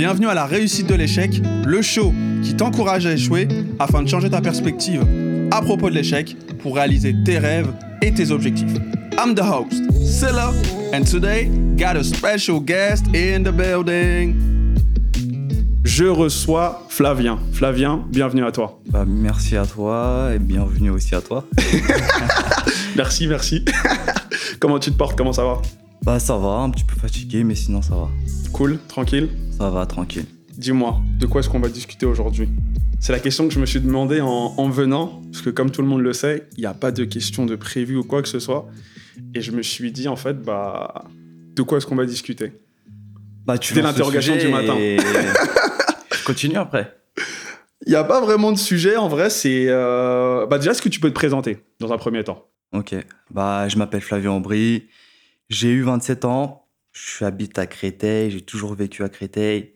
Bienvenue à la réussite de l'échec, le show qui t'encourage à échouer afin de changer ta perspective à propos de l'échec pour réaliser tes rêves et tes objectifs. I'm the host, Silla, and today got a special guest in the building. Je reçois Flavien. Flavien, bienvenue à toi. Bah, merci à toi et bienvenue aussi à toi. merci, merci. Comment tu te portes? Comment ça va? Bah ça va, un petit peu fatigué, mais sinon ça va. Cool, tranquille Ça va, tranquille. Dis-moi, de quoi est-ce qu'on va discuter aujourd'hui? C'est la question que je me suis demandé en, venant, parce que comme tout le monde le sait, il n'y a pas de question de prévu ou quoi que ce soit. Et je me suis dit, en fait, bah, de quoi est-ce qu'on va discuter? Bah, tu C'était l'interrogation du matin. je continue après. Il n'y a pas vraiment de sujet, en vrai, c'est... Euh, bah déjà, est-ce que tu peux te présenter dans un premier temps? Ok, bah je m'appelle Flavien Aubry, j'ai eu 27 ans, je habite à Créteil, j'ai toujours vécu à Créteil.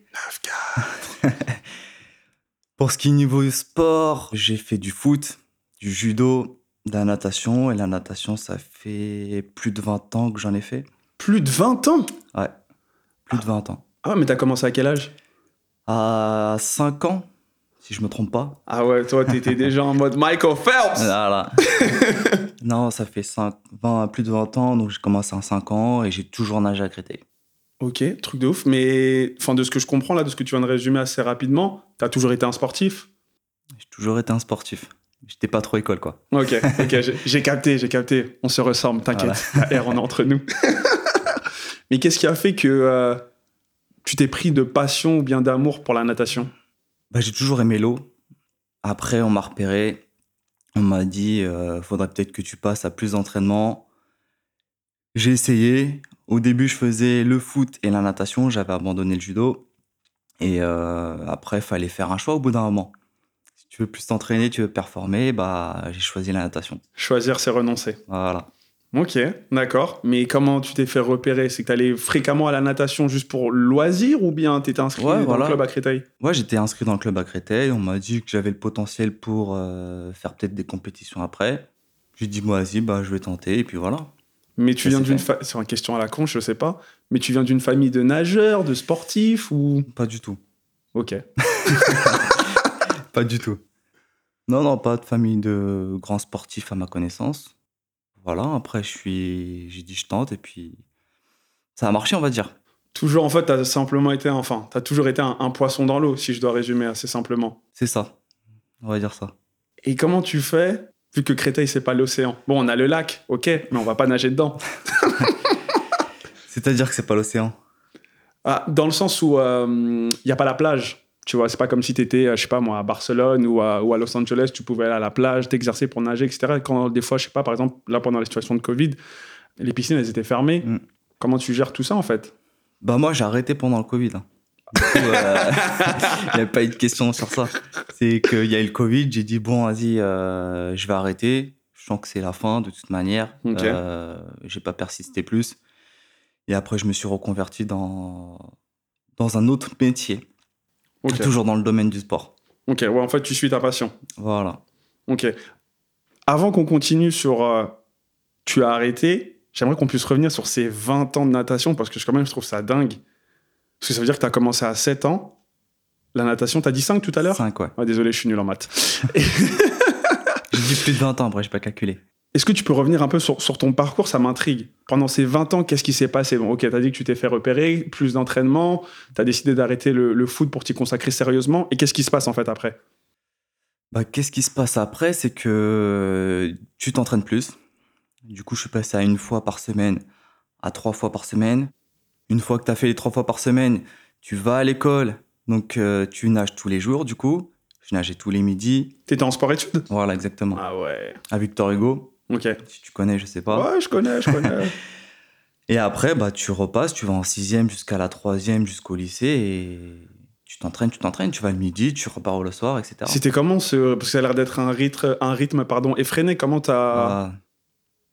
9 Pour ce qui est niveau sport, j'ai fait du foot, du judo, de la natation. Et la natation, ça fait plus de 20 ans que j'en ai fait. Plus de 20 ans? Ouais, plus de 20 ans. Ah, mais t'as commencé à quel âge? À 5 ans, si je me trompe pas. Ah ouais, toi, t'étais déjà en mode Michael Phelps Voilà. non, ça fait 5, 20, plus de 20 ans, donc j'ai commencé à 5 ans et j'ai toujours nagé à Créteil. Ok, truc de ouf. Mais enfin, de ce que je comprends là, de ce que tu viens de résumer assez rapidement, t'as toujours été un sportif? J'ai toujours été un sportif. J'étais pas trop école, quoi. Ok, ok, j'ai capté, j'ai capté. On se ressemble, t'inquiète. on est entre nous. Mais qu'est-ce qui a fait que euh, tu t'es pris de passion ou bien d'amour pour la natation? Bah, J'ai toujours aimé l'eau. Après, on m'a repéré. On m'a dit, euh, faudrait peut-être que tu passes à plus d'entraînement. J'ai essayé. Au début, je faisais le foot et la natation. J'avais abandonné le judo. Et euh, après, il fallait faire un choix au bout d'un moment. Si tu veux plus t'entraîner, tu veux performer, bah, j'ai choisi la natation. Choisir, c'est renoncer. Voilà. Ok, d'accord. Mais comment tu t'es fait repérer? C'est que tu allais fréquemment à la natation juste pour loisir ou bien tu étais inscrit dans le club à Créteil? Ouais, j'étais inscrit dans le club à Créteil. On m'a dit que j'avais le potentiel pour euh, faire peut-être des compétitions après. J'ai dit, moi, vas-y, bah, je vais tenter. Et puis voilà. Mais tu viens d'une famille, c'est une question à la con, je sais pas, mais tu viens d'une famille de nageurs, de sportifs ou? Pas du tout. Ok. pas du tout. Non, non, pas de famille de grands sportifs à ma connaissance. Voilà, après je suis, j'ai dit je tente et puis ça a marché, on va dire. Toujours, en fait, t'as simplement été, enfin, t'as toujours été un, un poisson dans l'eau, si je dois résumer assez simplement. C'est ça, on va dire ça. Et comment tu fais vu que Créteil, c'est pas l'océan? Bon, on a le lac, ok, mais on va pas nager dedans. C'est-à-dire que c'est pas l'océan? Ah, Dans le sens où il euh, n'y a pas la plage. Tu vois, c'est pas comme si tu étais, euh, je sais pas moi, à Barcelone ou à, ou à, Los Angeles, tu pouvais aller à la plage, t'exercer pour nager, etc. Quand des fois, je sais pas, par exemple, là pendant la situation de Covid, les piscines, elles étaient fermées. Mm. Comment tu gères tout ça en fait? Bah moi, j'ai arrêté pendant le Covid. Hein. Euh, il n'y a pas eu de question sur ça. C'est qu'il y a eu le Covid, j'ai dit, bon, vas-y, euh, je vais arrêter. Je sens que c'est la fin, de toute manière. Euh, j'ai pas persisté plus. Et après, je me suis reconverti dans, dans un autre métier. Toujours dans le domaine du sport. Ok, ouais, en fait, tu suis ta passion. Voilà. Ok. Avant qu'on continue sur euh, tu as arrêté, j'aimerais qu'on puisse revenir sur ces 20 ans de natation parce que quand même, je trouve ça dingue. Parce que ça veut dire que tu as commencé à 7 ans. La natation, tu as dit 5 tout à l'heure? 5, ouais. Désolé, je suis nul en maths. J'ai dit plus de 20 ans, après, j'ai pas calculé. Est-ce que tu peux revenir un peu sur, ton parcours? Ça m'intrigue. Pendant ces 20 ans, qu'est-ce qui s'est passé? Bon, ok, tu as dit que tu t'es fait repérer, plus d'entraînement, tu as décidé d'arrêter le, foot pour t'y consacrer sérieusement. Et qu'est-ce qui se passe en fait après? Bah, Qu'est-ce qui se passe après? C'est que tu t'entraînes plus. Du coup, je suis passé à une fois par semaine à trois fois par semaine. Une fois que tu as fait les trois fois par semaine, tu vas à l'école, donc euh, tu nages tous les jours du coup. Je nageais tous les midis. T'étais en sport-études Voilà, exactement. Ah ouais. À Victor Hugo. Ok. Si tu connais, je sais pas. Ouais, je connais, je connais. et après, bah, tu repasses, tu vas en sixième jusqu'à la troisième, jusqu'au lycée, et tu t'entraînes, tu t'entraînes, tu vas le midi, tu repars le soir, etc. C'était comment ce... Parce que ça a l'air d'être un rythme, un rythme pardon, effréné. Comment t'as...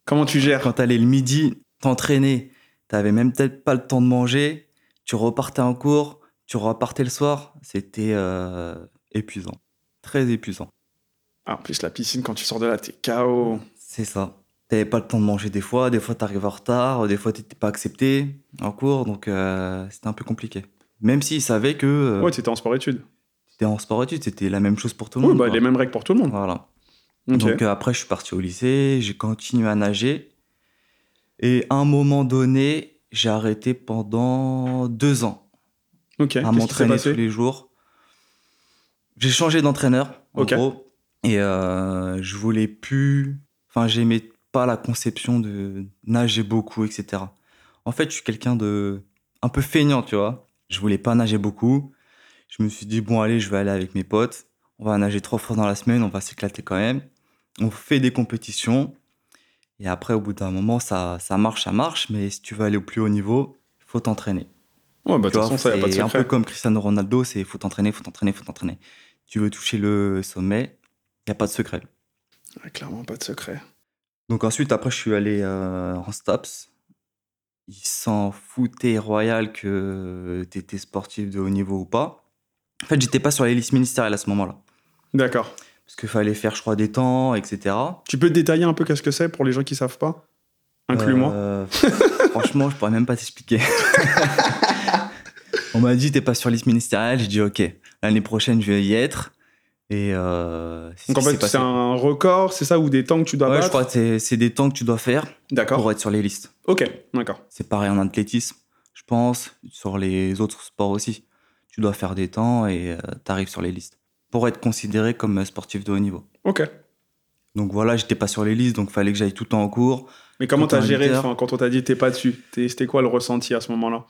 Comment tu gères? Quand t'allais le midi t'entraîner, T'avais même peut-être pas le temps de manger, tu repartais en cours, tu repartais le soir, c'était euh, épuisant, très épuisant. Ah, en plus, la piscine, quand tu sors de là, t'es KO. C'est ça. T'avais pas le temps de manger des fois, des fois t'arrives en retard, des fois t'étais pas accepté en cours, donc euh, c'était un peu compliqué. Même s'ils savaient que euh, Ouais, t'étais en sport-études. c'était en sport-études, c'était la même chose pour tout le Oui, monde. bah, quoi. les mêmes règles pour tout le monde. Voilà. Donc euh, après, je suis parti au lycée, j'ai continué à nager. Et à un moment donné, j'ai arrêté pendant deux ans ok. À m'entraîner tous les jours. J'ai changé d'entraîneur, en Ok. gros. Et euh, je voulais plus. Enfin, j'aimais pas la conception de nager beaucoup, etc. En fait, je suis quelqu'un de. un peu feignant, tu vois. Je voulais pas nager beaucoup. Je me suis dit, bon, allez, je vais aller avec mes potes. On va nager trois fois dans la semaine, on va s'éclater quand même. On fait des compétitions. Et après, au bout d'un moment, ça, ça marche, ça marche. Mais si tu veux aller au plus haut niveau, il faut t'entraîner. Ouais, bah, de toute façon, ça, y a pas de c'est un secret. peu comme Cristiano Ronaldo, c'est faut t'entraîner, faut t'entraîner, faut t'entraîner. Tu veux toucher le sommet, il n'y a pas de secret. Ouais, clairement, pas de secret. Donc ensuite, après, je suis allé euh, en STAPS. Ils s'en foutaient royal que tu étais sportif de haut niveau ou pas. En fait, j'étais pas sur les listes ministérielles à ce moment-là. D'accord. Parce qu'il fallait faire, je crois, des temps, etc. Tu peux détailler un peu qu'est-ce que c'est pour les gens qui savent pas? Inclus-moi. Euh, franchement, je pourrais même pas t'expliquer. On m'a dit, t'es pas sur liste ministérielle. J'ai dit, ok, l'année prochaine, je vais y être. Et euh, Donc en fait, c'est un record, c'est ça, ou des temps que tu dois Ouais, je crois que c'est- c'est des temps que tu dois faire pour être sur les listes. Ok, d'accord. C'est pareil en athlétisme, je pense, sur les autres sports aussi. Tu dois faire des temps et tu arrives sur les listes pour être considéré comme sportif de haut niveau. Ok. Donc voilà, j'étais pas sur les listes, donc fallait que j'aille tout le temps en cours. Mais comment t'as géré enfin, quand on t'a dit t'es pas dessus C'était quoi le ressenti à ce moment-là?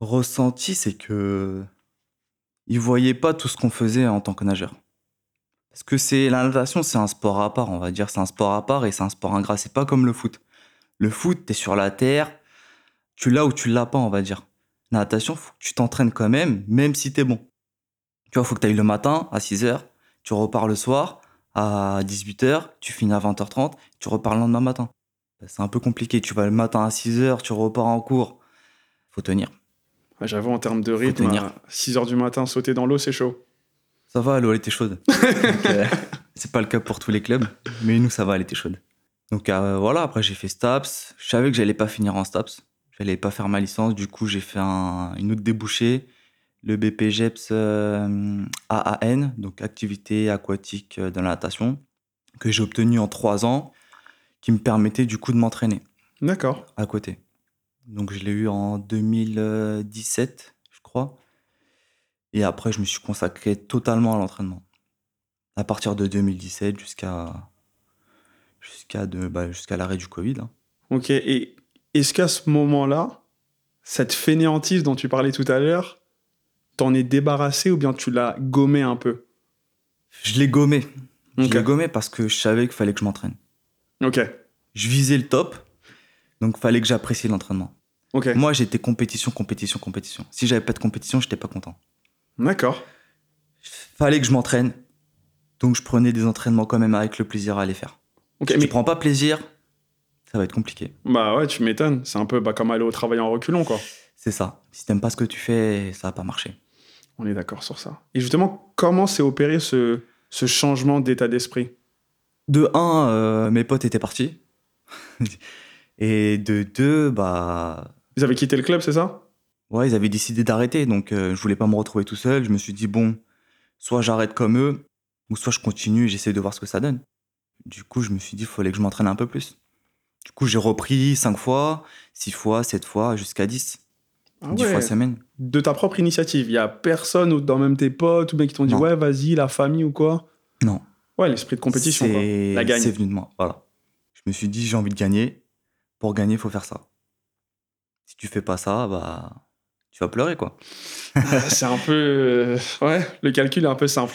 Ressenti, c'est que ils voyaient pas tout ce qu'on faisait en tant que nageur. Parce que c'est la natation, c'est un sport à part, on va dire, c'est un sport à part et c'est un sport ingrat. C'est pas comme le foot. Le foot, t'es sur la terre, tu l'as ou tu l'as pas, on va dire. La natation, faut que tu t'entraînes quand même, même si t'es bon. Tu vois, faut que tu ailles le matin à 6h, tu repars le soir à 18h, tu finis à 20h30, tu repars le lendemain matin. Ben, C'est un peu compliqué. Tu vas le matin à 6h, tu repars en cours. Faut tenir. J'avoue, en termes de rythme, tenir. à 6h du matin, sauter dans l'eau, c'est chaud. Ça va, l'eau elle était chaude. Euh, c'est pas le cas pour tous les clubs, mais nous ça va, elle était chaude. Donc euh, voilà, après j'ai fait STAPS. Je savais que j'allais pas finir en STAPS. J'allais pas faire ma licence. Du coup, j'ai fait un, une autre débouchée, le BPGEPS euh, AAN, donc activité aquatique euh, de la natation, que j'ai obtenu en trois ans, qui me permettait du coup de m'entraîner D'accord. à côté. Donc je l'ai eu en 2017, je crois. Et après, je me suis consacré totalement à l'entraînement. À partir de 2017 jusqu'à bah, jusqu'à l'arrêt du Covid. hein. Ok, et est-ce qu'à ce moment-là, cette fainéantise dont tu parlais tout à l'heure, t'en es débarrassé ou bien tu l'as gommé un peu? Je l'ai gommé. Je l'ai gommé parce que je savais qu'il fallait que je m'entraîne. Ok, Je visais le top, donc fallait que j'apprécie l'entraînement. ok. Moi, j'étais compétition, compétition, compétition. Si j'avais pas de compétition, j'étais pas content. D'accord. Fallait que je m'entraîne. Donc je prenais des entraînements quand même avec le plaisir à les faire. Si mais tu prends pas plaisir, ça va être compliqué. bah ouais, tu m'étonnes. C'est un peu bah, comme aller au travail en reculons, quoi. C'est ça. Si t'aimes pas ce que tu fais, ça va pas marcher. On est d'accord sur ça. Et justement, comment s'est opéré ce, ce changement d'état d'esprit? De un, euh, mes potes étaient partis. Et de deux, bah. Ils avaient quitté le club, c'est ça? Ouais, ils avaient décidé d'arrêter. Donc euh, je voulais pas me retrouver tout seul. Je me suis dit, bon, soit j'arrête comme eux, ou soit je continue et j'essaie de voir ce que ça donne. Du coup, je me suis dit, il fallait que je m'entraîne un peu plus. Du coup, j'ai repris 5 fois, 6 fois, 7 fois, jusqu'à 10. Ah 10 ouais. fois semaine. De ta propre initiative. Il y a personne ou dans même tes potes ou bien qui t'ont dit Non. ouais, vas-y, la famille ou quoi? Non. Ouais, l'esprit de compétition, quoi. C'est- La gagne. C'est venu de moi, voilà. Je me suis dit, j'ai envie de gagner. Pour gagner, il faut faire ça. Si tu fais pas ça, bah, tu vas pleurer, quoi. c'est un peu. euh, Ouais, le calcul est un peu simple.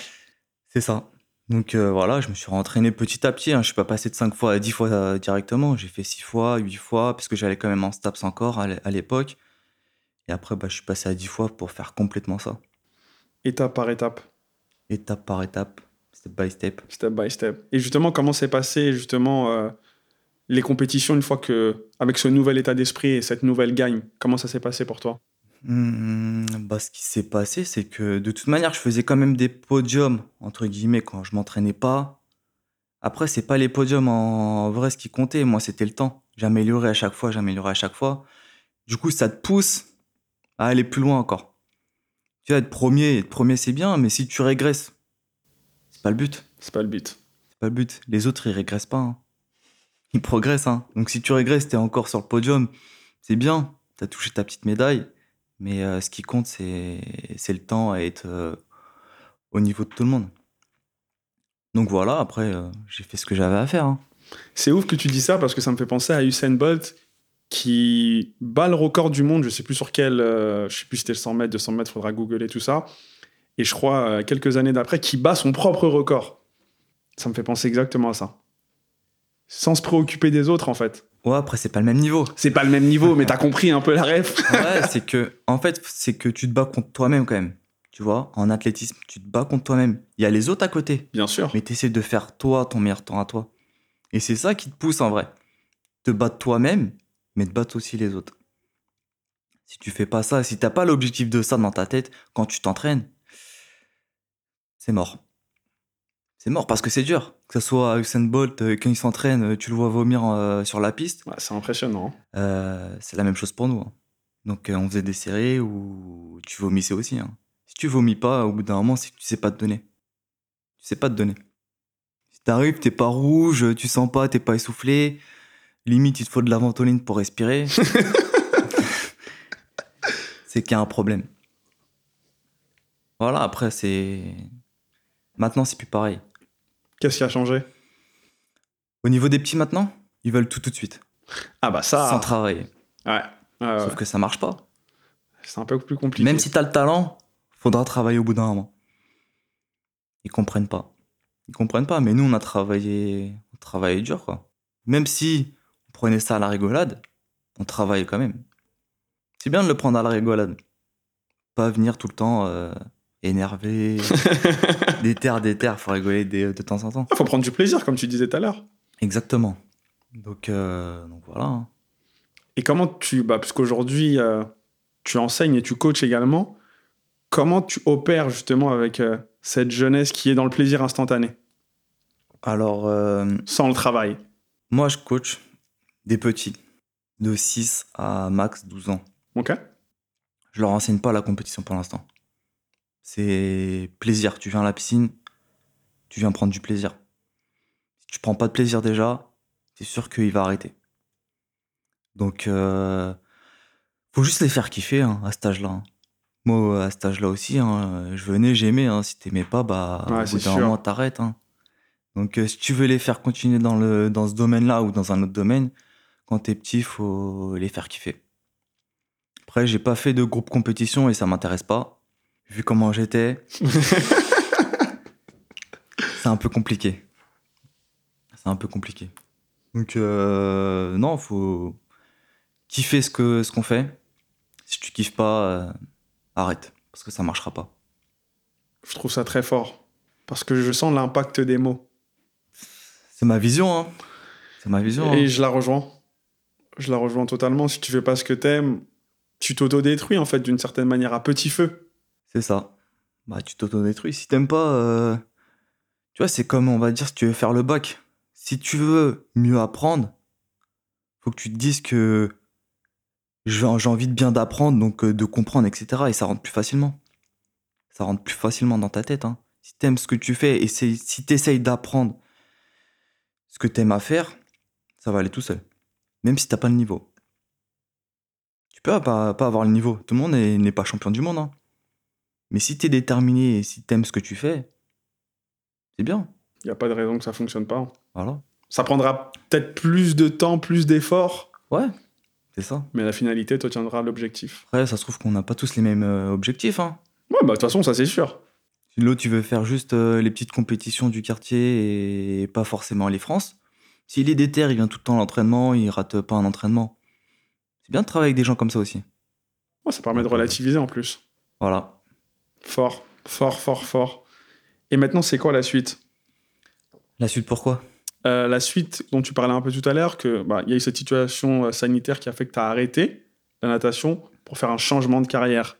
C'est ça. Donc euh, voilà, je me suis rentraîné petit à petit. Hein. Je suis pas passé de 5 fois à 10 fois euh, directement. J'ai fait 6 fois, 8 fois, parce que j'allais quand même en STAPS encore à l'é- à l'époque. Et après, bah, je suis passé à 10 fois pour faire complètement ça. Étape par étape, Étape par étape, step by step. step by step. Et justement, comment s'est passé justement euh, les compétitions une fois que, avec ce nouvel état d'esprit et cette nouvelle gagne, comment ça s'est passé pour toi? Hmm, bah, ce qui s'est passé, c'est que de toute manière, je faisais quand même des podiums, entre guillemets, quand je m'entraînais pas. Après, c'est pas les podiums en vrai ce qui comptait. Moi, c'était le temps. J'améliorais à chaque fois, j'améliorais à chaque fois. Du coup, ça te pousse à aller plus loin encore. Tu vois, être premier, être premier, c'est bien, mais si tu régresses, c'est pas le but. C'est pas le but. C'est pas le but. Les autres, ils régressent pas. hein. Ils progressent. Hein. Donc si tu régresses, t'es encore sur le podium, c'est bien. T'as touché ta petite médaille. Mais euh, ce qui compte, c'est le temps à être euh, au niveau de tout le monde. Donc voilà, après, euh, j'ai fait ce que j'avais à faire. hein. C'est ouf que tu dis ça parce que ça me fait penser à Usain Bolt qui bat le record du monde. Je sais plus sur quel, je sais plus si c'était le 100 mètres, 200 mètres, faudra googler tout ça. Et je crois quelques années d'après, qui bat son propre record. Ça me fait penser exactement à ça. Sans se préoccuper des autres en fait. Ouais, après, c'est pas le même niveau. C'est pas le même niveau, mais t'as compris un peu la ref. Ouais, c'est que, en fait, c'est que tu te bats contre toi-même quand même. Tu vois, en athlétisme, tu te bats contre toi-même. Il y a les autres à côté, Bien sûr. mais tu essaies de faire toi ton meilleur temps à toi. Et c'est ça qui te pousse en vrai. Te battre toi-même, mais te battre aussi les autres. Si tu fais pas ça, si t'as pas l'objectif de ça dans ta tête quand tu t'entraînes, c'est mort. C'est mort parce que c'est dur. Que ce soit Usain Bolt, euh, quand il s'entraîne, euh, tu le vois vomir euh, sur la piste. Ouais, c'est impressionnant. Euh, c'est la même chose pour nous. hein. Donc on faisait des séries où tu vomissais aussi. hein. Si tu vomis pas, au bout d'un moment, c'est que tu sais pas te donner. Tu sais pas te donner. Si t'arrives, t'es pas rouge, tu sens pas, t'es pas essoufflé. Limite, il te faut de la ventoline pour respirer. c'est qu'il y a un problème. Voilà, après, c'est. Maintenant, c'est plus pareil. Qu'est-ce qui a changé? Au niveau des petits maintenant, ils veulent tout tout de suite, Ah bah ça. sans travailler. Ouais. Sauf que ça marche pas. C'est un peu plus compliqué. Même si t'as le talent, faudra travailler au bout d'un moment. Ils comprennent pas. Ils comprennent pas, mais nous on a travaillé, on travaillait dur quoi. Même si on prenait ça à la rigolade, on travaillait quand même. C'est bien de le prendre à la rigolade. Pas venir tout le temps euh, énervé, des terres, des terres, faut rigoler de temps en temps. Faut prendre du plaisir, comme tu disais tout à l'heure. Exactement. Donc, euh, donc voilà. hein. Et comment tu, bah, parce qu'aujourd'hui, euh, tu enseignes et tu coaches également, comment tu opères justement avec euh, cette jeunesse qui est dans le plaisir instantané, Alors, sans le travail moi je coach des petits, de 6 à max 12 ans. Ok Je leur enseigne pas la compétition pour l'instant. C'est plaisir. Tu viens à la piscine, tu viens prendre du plaisir. Si tu prends pas de plaisir déjà, c'est sûr qu'il va arrêter. Donc, euh, faut juste les faire kiffer hein, à cet âge-là. hein. Moi, à cet âge-là aussi, hein, je venais, j'aimais. Si t'aimais pas, bah, Ouais, au bout d'un moment, t'arrêtes. Donc, euh, si tu veux les faire continuer dans, le, dans ce domaine-là ou dans un autre domaine, quand t'es petit, faut les faire kiffer. Après, j'ai pas fait de groupe compétition et ça m'intéresse pas. Vu comment j'étais, c'est un peu compliqué. C'est un peu compliqué. Donc, euh, non, faut kiffer ce que ce qu'on fait. Si tu kiffes pas, euh, arrête, parce que ça marchera pas. Je trouve ça très fort. Parce que je sens l'impact des mots. C'est ma vision, hein. C'est ma vision. Et hein. je la rejoins. Je la rejoins totalement. Si tu fais pas ce que t'aimes, tu t'autodétruis en fait d'une certaine manière à petit feu. C'est ça. Bah, tu t'autodétruis. Si t'aimes pas, euh, tu vois, c'est comme, on va dire, si tu veux faire le bac. Si tu veux mieux apprendre, faut que tu te dises que j'ai envie de bien d'apprendre, donc euh, de comprendre, etc. Et ça rentre plus facilement. Ça rentre plus facilement dans ta tête. Hein. Si t'aimes ce que tu fais et c'est- si t'essayes d'apprendre ce que t'aimes à faire, ça va aller tout seul. Même si t'as pas le niveau. Tu peux pas, pas avoir le niveau. Tout le monde n'est n'est pas champion du monde. hein. Mais si t'es déterminé et si t'aimes ce que tu fais, c'est bien. Il n'y a pas de raison que ça fonctionne pas. Voilà. Ça prendra peut-être plus de temps, plus d'efforts, Ouais, c'est ça. mais la finalité te tiendra à l'objectif. Après, ça se trouve qu'on n'a pas tous les mêmes euh, objectifs. Hein. Ouais, bah de toute façon, ça c'est sûr. Si l'autre, tu veux faire juste euh, les petites compétitions du quartier et pas forcément les France, s'il est déter, il vient tout le temps à l'entraînement, il rate pas un entraînement. C'est bien de travailler avec des gens comme ça aussi. Ouais, ça permet de relativiser en plus. Voilà. Fort, fort, fort, fort. Et maintenant, c'est quoi la suite? La suite, pourquoi Euh, La suite dont tu parlais un peu tout à l'heure, que bah, il y a eu cette situation euh, sanitaire qui a fait que tu as arrêté la natation pour faire un changement de carrière.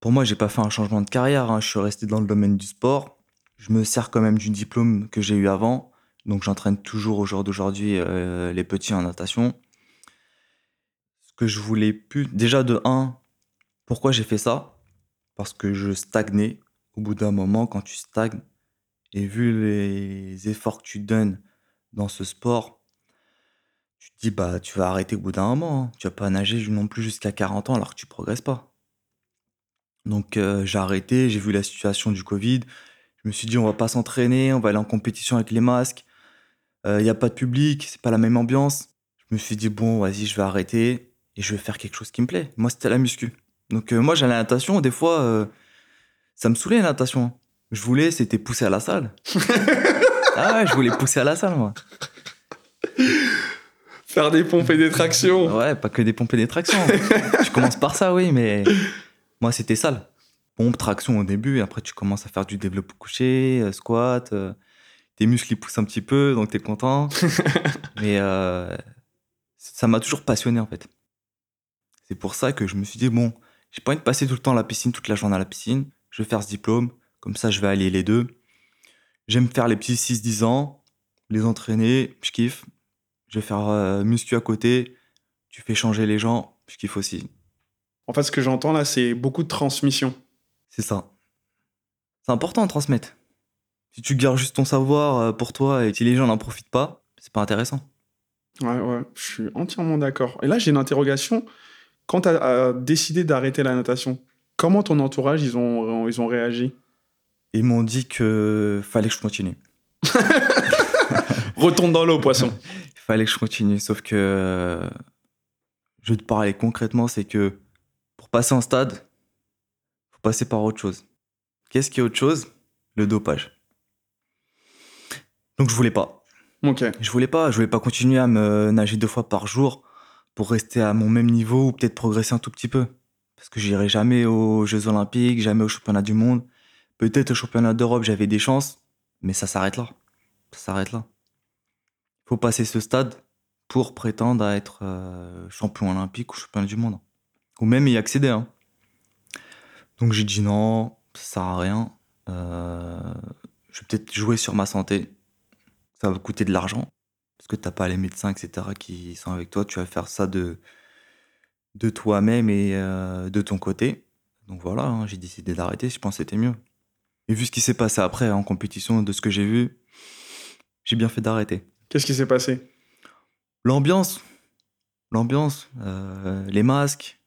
Pour moi, j'ai pas fait un changement de carrière. hein. Je suis resté dans le domaine du sport. Je me sers quand même du diplôme que j'ai eu avant. Donc, j'entraîne toujours au jour d'aujourd'hui euh, les petits en natation. Ce que je voulais plus. Déjà, de 1, pourquoi j'ai fait ça? Parce que je stagnais. Au bout d'un moment, quand tu stagnes, et vu les efforts que tu donnes dans ce sport, tu te dis, bah, tu vas arrêter au bout d'un moment. hein. Tu vas pas nager non plus jusqu'à 40 ans alors que tu progresses pas. Donc euh, j'ai arrêté, j'ai vu la situation du Covid. Je me suis dit, on va pas s'entraîner, on va aller en compétition avec les masques. Il n'y a pas de public, c'est pas la même ambiance. Je me suis dit, bon, vas-y, je vais arrêter et je vais faire quelque chose qui me plaît. Moi, c'était la muscu. Donc euh, moi, j'allais à la natation, des fois, euh, ça me saoulait la natation. Je voulais, c'était pousser à la salle. ah ouais, je voulais pousser à la salle, moi. Faire des pompes et des tractions. Ouais, pas que des pompes et des tractions. tu commences par ça, oui, mais moi, c'était salle. Pompe, traction au début, et après, tu commences à faire du développé couché, euh, squat. euh, tes muscles, ils poussent un petit peu, donc t'es content. mais ça m'a toujours passionné, en fait. C'est pour ça que je me suis dit, bon, j'ai pas envie de passer tout le temps à la piscine, toute la journée à la piscine. Je vais faire ce diplôme, comme ça, je vais allier les deux. J'aime faire les petits 6-10 ans, les entraîner, je kiffe. Je vais faire euh, muscu à côté, tu fais changer les gens, je kiffe aussi. En fait, ce que j'entends là, c'est beaucoup de transmission. C'est ça. C'est important de transmettre. Si tu gardes juste ton savoir euh, pour toi et si les gens n'en profitent pas, c'est pas intéressant. Ouais, ouais, je suis entièrement d'accord. Et là, j'ai une interrogation. Quand tu as décidé d'arrêter la natation, comment ton entourage, ils ont, ils ont réagi? Ils m'ont dit que fallait que je continue. Retourne dans l'eau, poisson. Il fallait que je continue, sauf que euh, je vais te parler concrètement, c'est que pour passer en stade, faut passer par autre chose. Qu'est-ce qui est autre chose? Le dopage. Donc je voulais pas. ok. Je voulais pas, je voulais pas continuer à me nager deux fois par jour pour rester à mon même niveau ou peut-être progresser un tout petit peu. Parce que j'irai jamais aux Jeux Olympiques, jamais aux Championnats du Monde. Peut-être aux Championnats d'Europe, j'avais des chances, mais ça s'arrête là. Ça s'arrête là. Il faut passer ce stade pour prétendre à être euh, champion olympique ou champion du monde. Ou même y accéder. hein. Donc j'ai dit non, ça sert à rien. Euh, je vais peut-être jouer sur ma santé. Ça va coûter de l'argent parce que t'as pas les médecins, etc., qui sont avec toi? Tu vas faire ça de, de toi-même et euh, de ton côté. Donc voilà, hein, j'ai décidé d'arrêter. Je pense que c'était mieux. Et vu ce qui s'est passé après en compétition, de ce que j'ai vu, j'ai bien fait d'arrêter. Qu'est-ce qui s'est passé? L'ambiance, l'ambiance, euh, les masques,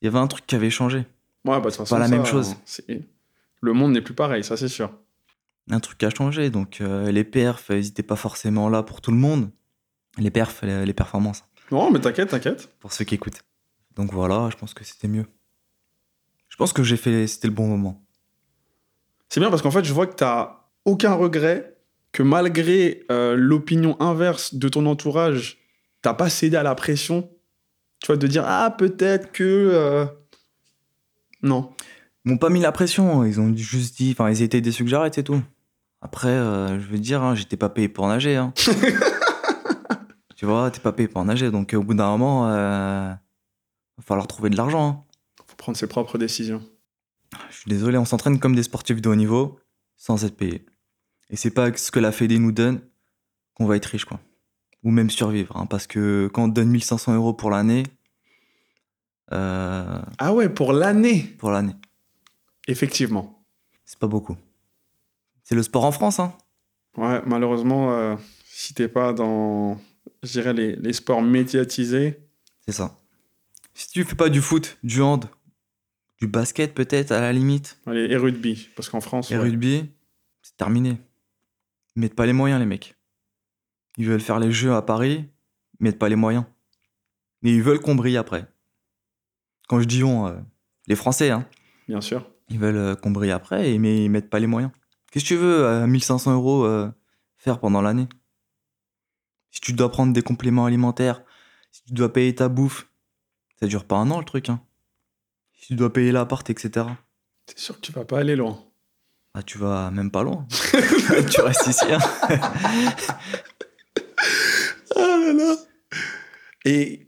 il y avait un truc qui avait changé. Ouais, bah, de toute façon, la ça, même chose. c'est- Le monde n'est plus pareil, ça c'est sûr. Un truc a changé. Donc euh, les perfs, ils n'étaient pas forcément là pour tout le monde. Les perfs, les, les performances, Non, mais t'inquiète, t'inquiète. pour ceux qui écoutent. Donc voilà, je pense que c'était mieux. Je pense que j'ai fait, c'était le bon moment. C'est bien parce qu'en fait, je vois que t'as aucun regret, que malgré euh, l'opinion inverse de ton entourage, t'as pas cédé à la pression. Tu vois, de dire ah peut-être que euh, non. Ils m'ont pas mis la pression, ils ont juste dit, enfin, ils étaient déçus que j'arrête, c'est tout. Après, euh, je veux dire, hein, j'étais pas payé pour nager. hein. tu vois, t'es pas payé pour nager, donc au bout d'un moment, euh, va falloir trouver de l'argent. hein. Faut prendre ses propres décisions. Je suis désolé, on s'entraîne comme des sportifs de haut niveau, sans être payé. Et c'est pas ce que la Fédé nous donne qu'on va être riche, quoi. Ou même survivre, hein, parce que quand on te donne 1500 euros pour l'année, euh, Ah ouais, pour l'année, pour l'année, effectivement. c'est pas beaucoup. C'est le sport en France, hein. Ouais, malheureusement, euh, si t'es pas dans, je dirais, les, les sports médiatisés, C'est ça. Si tu fais pas du foot, du hand, du basket peut-être à la limite, allez, et rugby, parce qu'en France, et ouais. rugby, c'est terminé. Ils mettent pas les moyens les mecs. Ils veulent faire les jeux à Paris, ils mettent pas les moyens. Mais ils veulent qu'on brille après. Quand je dis on, euh, les Français, hein, bien sûr. ils veulent euh, qu'on brille après, et- mais ils mettent pas les moyens. Qu'est-ce que tu veux à 1500 euros euh, faire pendant l'année? Si tu dois prendre des compléments alimentaires, si tu dois payer ta bouffe, ça dure pas un an le truc. Hein. Si tu dois payer l'appart, etc. C'est sûr que tu vas pas aller loin? Ah, tu vas même pas loin. tu restes ici. hein. Ah là là. Et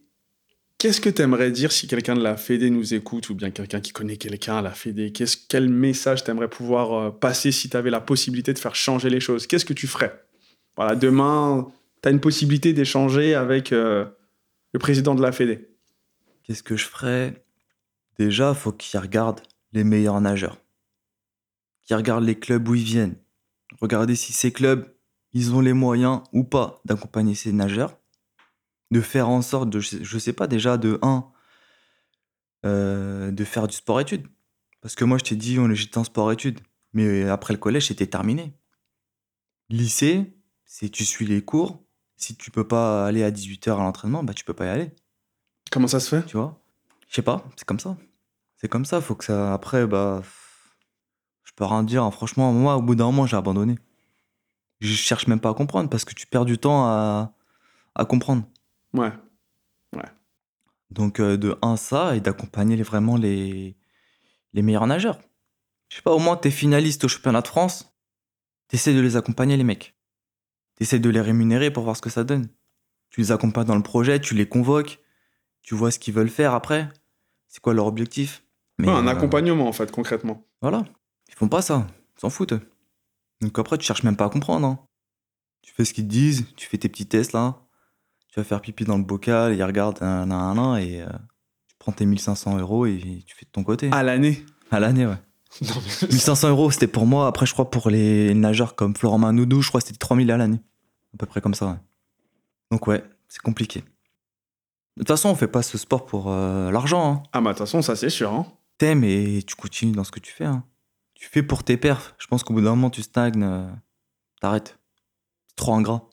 qu'est-ce que tu aimerais dire si quelqu'un de la Fédé nous écoute ou bien quelqu'un qui connaît quelqu'un à la Fédé? Quel message tu aimerais pouvoir euh, passer si tu avais la possibilité de faire changer les choses? Qu'est-ce que tu ferais? Voilà, demain, tu as une possibilité d'échanger avec euh, le président de la Fédé. Qu'est-ce que je ferais? Déjà, faut qu'ils regardent les meilleurs nageurs, qui regardent les clubs où ils viennent, regarder si ces clubs, ils ont les moyens ou pas d'accompagner ces nageurs, de faire en sorte de, je sais pas déjà, de 1, euh, de faire du sport-études. Parce que moi, je t'ai dit, on j'étais en sport-études. Mais après le collège, c'était terminé. Lycée, c'est tu suis les cours. Si tu peux pas aller à 18h à l'entraînement, bah tu peux pas y aller. Comment ça se fait? Tu vois? Je sais pas, c'est comme ça. C'est comme ça, faut que ça. Après, bah. Je peux rien dire. Franchement, moi, au bout d'un moment, j'ai abandonné. Je cherche même pas à comprendre parce que tu perds du temps à, à comprendre. Ouais. Donc, euh, de un, ça, et d'accompagner les- vraiment les, les meilleurs nageurs. Je sais pas, au moins, t'es finaliste au championnat de France, t'essaies de les accompagner, les mecs. T'essaies de les rémunérer pour voir ce que ça donne. Tu les accompagnes dans le projet, tu les convoques, tu vois ce qu'ils veulent faire après. C'est quoi leur objectif? Mais, Ouais, un euh, accompagnement, en fait, concrètement. Voilà. Ils font pas ça. Ils s'en foutent. Donc après, tu cherches même pas à comprendre. hein. Tu fais ce qu'ils te disent, tu fais tes petits tests là. Tu vas faire pipi dans le bocal, ils regardent un, un, un, et euh, tu prends tes 1500 euros et tu fais de ton côté. À l'année. À l'année, ouais. Non, mais- 1500 euros, c'était pour moi. Après, je crois pour les nageurs comme Florent Manoudou, je crois que c'était 3000 à l'année. À peu près comme ça, ouais. Donc ouais, c'est compliqué. De toute façon, on fait pas ce sport pour euh, l'argent. Hein. Ah, bah, de toute façon, ça, c'est sûr. Hein. t'aimes et tu continues dans ce que tu fais. hein. Tu fais pour tes perfs. Je pense qu'au bout d'un moment, tu stagnes, euh, t'arrêtes. C'est trop ingrat.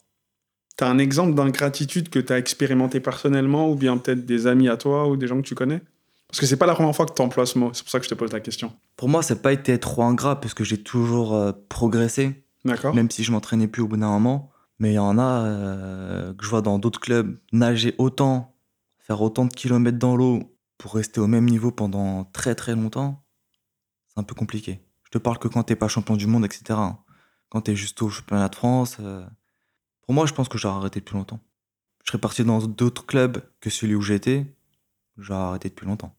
T'as un exemple d'ingratitude que t'as expérimenté personnellement, ou bien peut-être des amis à toi, ou des gens que tu connais? Parce que c'est pas la première fois que t'emploies ce mot, c'est pour ça que je te pose la question. Pour moi, ça n'a pas été trop ingrat parce que j'ai toujours euh, progressé, D'accord même si je m'entraînais plus au bout d'un moment. Mais il y en a euh, que je vois dans d'autres clubs nager autant, faire autant de kilomètres dans l'eau pour rester au même niveau pendant très très longtemps. C'est un peu compliqué. Je te parle que quand t'es pas champion du monde, etc. hein. Quand t'es juste au championnat de France. euh, Pour moi, je pense que j'aurais arrêté depuis longtemps. Je serais parti dans d'autres clubs que celui où j'étais. J'aurais arrêté depuis longtemps.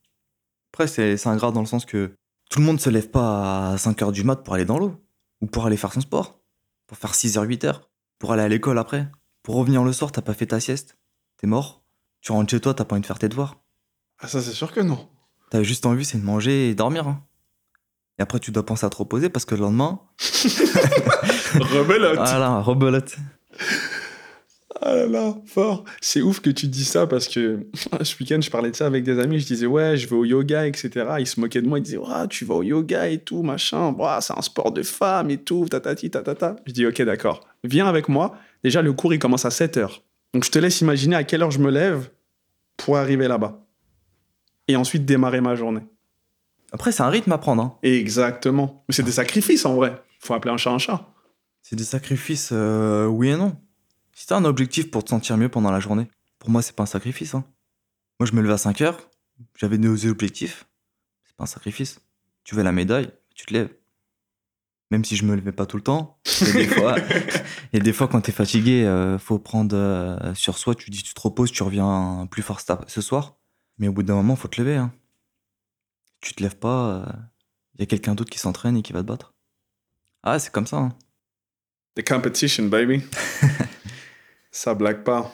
Après, c'est ingrat dans le sens que tout le monde se lève pas à 5h du mat pour aller dans l'eau. Ou pour aller faire son sport. Pour faire 6h, 8h. Pour aller à l'école après. Pour revenir le soir, t'as pas fait ta sieste. T'es mort. Tu rentres chez toi, t'as pas envie de faire tes devoirs. Ah, ça, c'est sûr que non. T'as juste envie, c'est de manger et dormir. hein. Et après, tu dois penser à te reposer parce que le lendemain, Rebelote voilà, rebelote. Ah là là, fort. C'est ouf que tu dis ça parce que ce week-end, je parlais de ça avec des amis. Je disais, ouais, je vais au yoga, etc. Ils se moquaient de moi. Ils disaient, ouais, tu vas au yoga et tout, machin. C'est un sport de femme et tout, tatati, tatata. Je dis, ok, d'accord. Viens avec moi. Déjà, le cours, il commence à 7 heures. Donc, je te laisse imaginer à quelle heure je me lève pour arriver là-bas. Et ensuite, démarrer ma journée. Après, c'est un rythme à prendre. hein. Exactement. Mais c'est des sacrifices en vrai. Faut appeler un chat un chat. C'est des sacrifices, euh, oui et non. Si t'as un objectif pour te sentir mieux pendant la journée, pour moi, c'est pas un sacrifice. hein. Moi, je me levais à 5 heures, j'avais des objectifs, c'est pas un sacrifice. Tu veux la médaille, tu te lèves. Même si je me levais pas tout le temps, il y a des fois, il des fois quand t'es fatigué, euh, faut prendre euh, sur soi, tu dis tu te reposes, tu reviens plus fort ce soir. Mais au bout d'un moment, faut te lever. hein. Tu te lèves pas, il y a quelqu'un d'autre qui s'entraîne et qui va te battre. Ah, c'est comme ça. hein. The competition, baby. ça blague pas.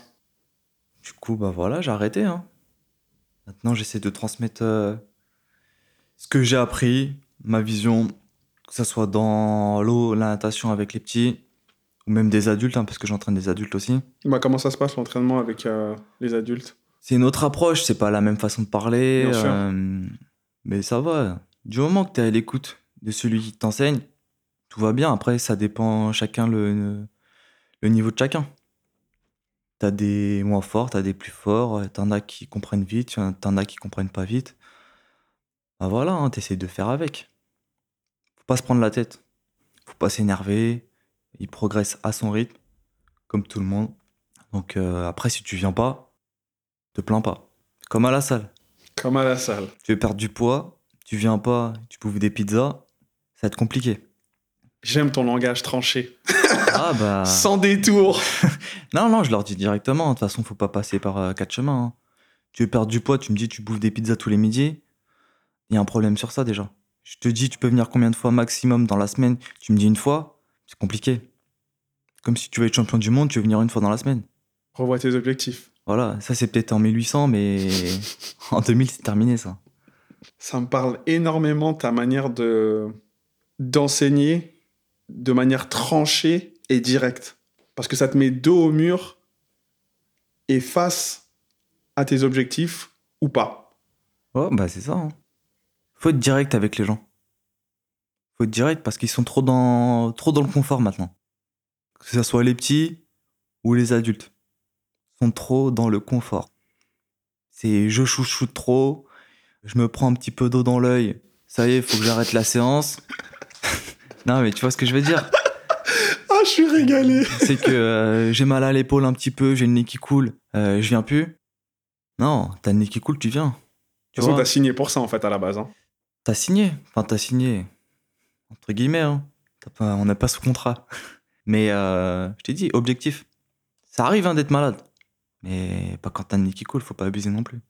Du coup, bah voilà, j'ai arrêté. hein. Maintenant, j'essaie de transmettre euh, ce que j'ai appris, ma vision, que ce soit dans l'eau, la natation avec les petits, ou même des adultes, hein, parce que j'entraîne des adultes aussi. Bah, comment ça se passe l'entraînement avec euh, les adultes? C'est une autre approche, c'est pas la même façon de parler, Bien sûr. euh, mais ça va. Du moment que tu es à l'écoute de celui qui t'enseigne, tout va bien. Après, ça dépend chacun le, le niveau de chacun. T'as des moins forts, t'as des plus forts, t'en as qui comprennent vite, t'en as qui comprennent pas vite. Bah voilà, hein, t'essayes de faire avec. Faut pas se prendre la tête. Faut pas s'énerver. Il progresse à son rythme, comme tout le monde. Donc euh, après, si tu viens pas, te plains pas. Comme à la salle. Comme à la salle. Tu veux perdre du poids, tu viens pas, tu bouffes des pizzas, ça va être compliqué. J'aime ton langage tranché. Ah bah. Sans détour. Non, non, je leur dis directement. De toute façon, faut pas passer par euh, quatre chemins. hein. Tu veux perdre du poids, tu me dis tu bouffes des pizzas tous les midis. Il y a un problème sur ça déjà. Je te dis tu peux venir combien de fois maximum dans la semaine? Tu me dis une fois, c'est compliqué. Comme si tu veux être champion du monde, tu veux venir une fois dans la semaine. Revois tes objectifs. Voilà, ça c'est peut-être en 1800, mais en 2000 c'est terminé ça. Ça me parle énormément ta manière de d'enseigner de manière tranchée et directe. Parce que ça te met dos au mur et face à tes objectifs ou pas. Ouais, bah c'est ça. Hein. Faut être direct avec les gens. Faut être direct parce qu'ils sont trop dans, trop dans le confort maintenant. Que ce soit les petits ou les adultes. Ils sont trop dans le confort. C'est je chouchoute trop, je me prends un petit peu d'eau dans l'œil, ça y est, faut que j'arrête la séance. Non, mais tu vois ce que je veux dire Ah, je suis régalé C'est que euh, j'ai mal à l'épaule un petit peu, j'ai le nez qui coule, euh, je viens plus. Non, t'as le nez qui coule, tu viens. De toute façon, t'as signé pour ça, en fait, à la base. Hein. T'as signé. Enfin, t'as signé. Entre guillemets, hein. Pas, on n'a pas sous contrat. Mais euh, je t'ai dit, objectif. Ça arrive hein, d'être malade. Mais pas quand t'as le nez qui coule, faut pas abuser non plus.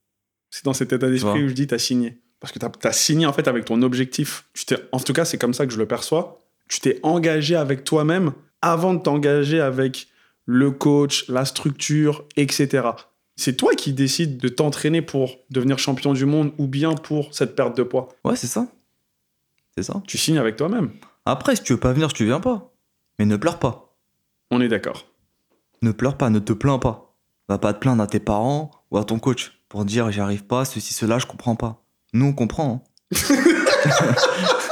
C'est dans cet état d'esprit où je dis t'as signé. Parce que t'as as signé en fait avec ton objectif. Tu en tout cas, c'est comme ça que je le perçois. Tu t'es engagé avec toi-même avant de t'engager avec le coach, la structure, etc. C'est toi qui décides de t'entraîner pour devenir champion du monde ou bien pour cette perte de poids. Ouais, c'est ça. C'est ça. Tu signes avec toi-même. Après, si tu veux pas venir, tu viens pas. Mais ne pleure pas. On est d'accord. Ne pleure pas, ne te plains pas. Va pas te plaindre à tes parents ou à ton coach pour dire j'y arrive pas, ceci, cela, je comprends pas. Nous, on comprend. Hein.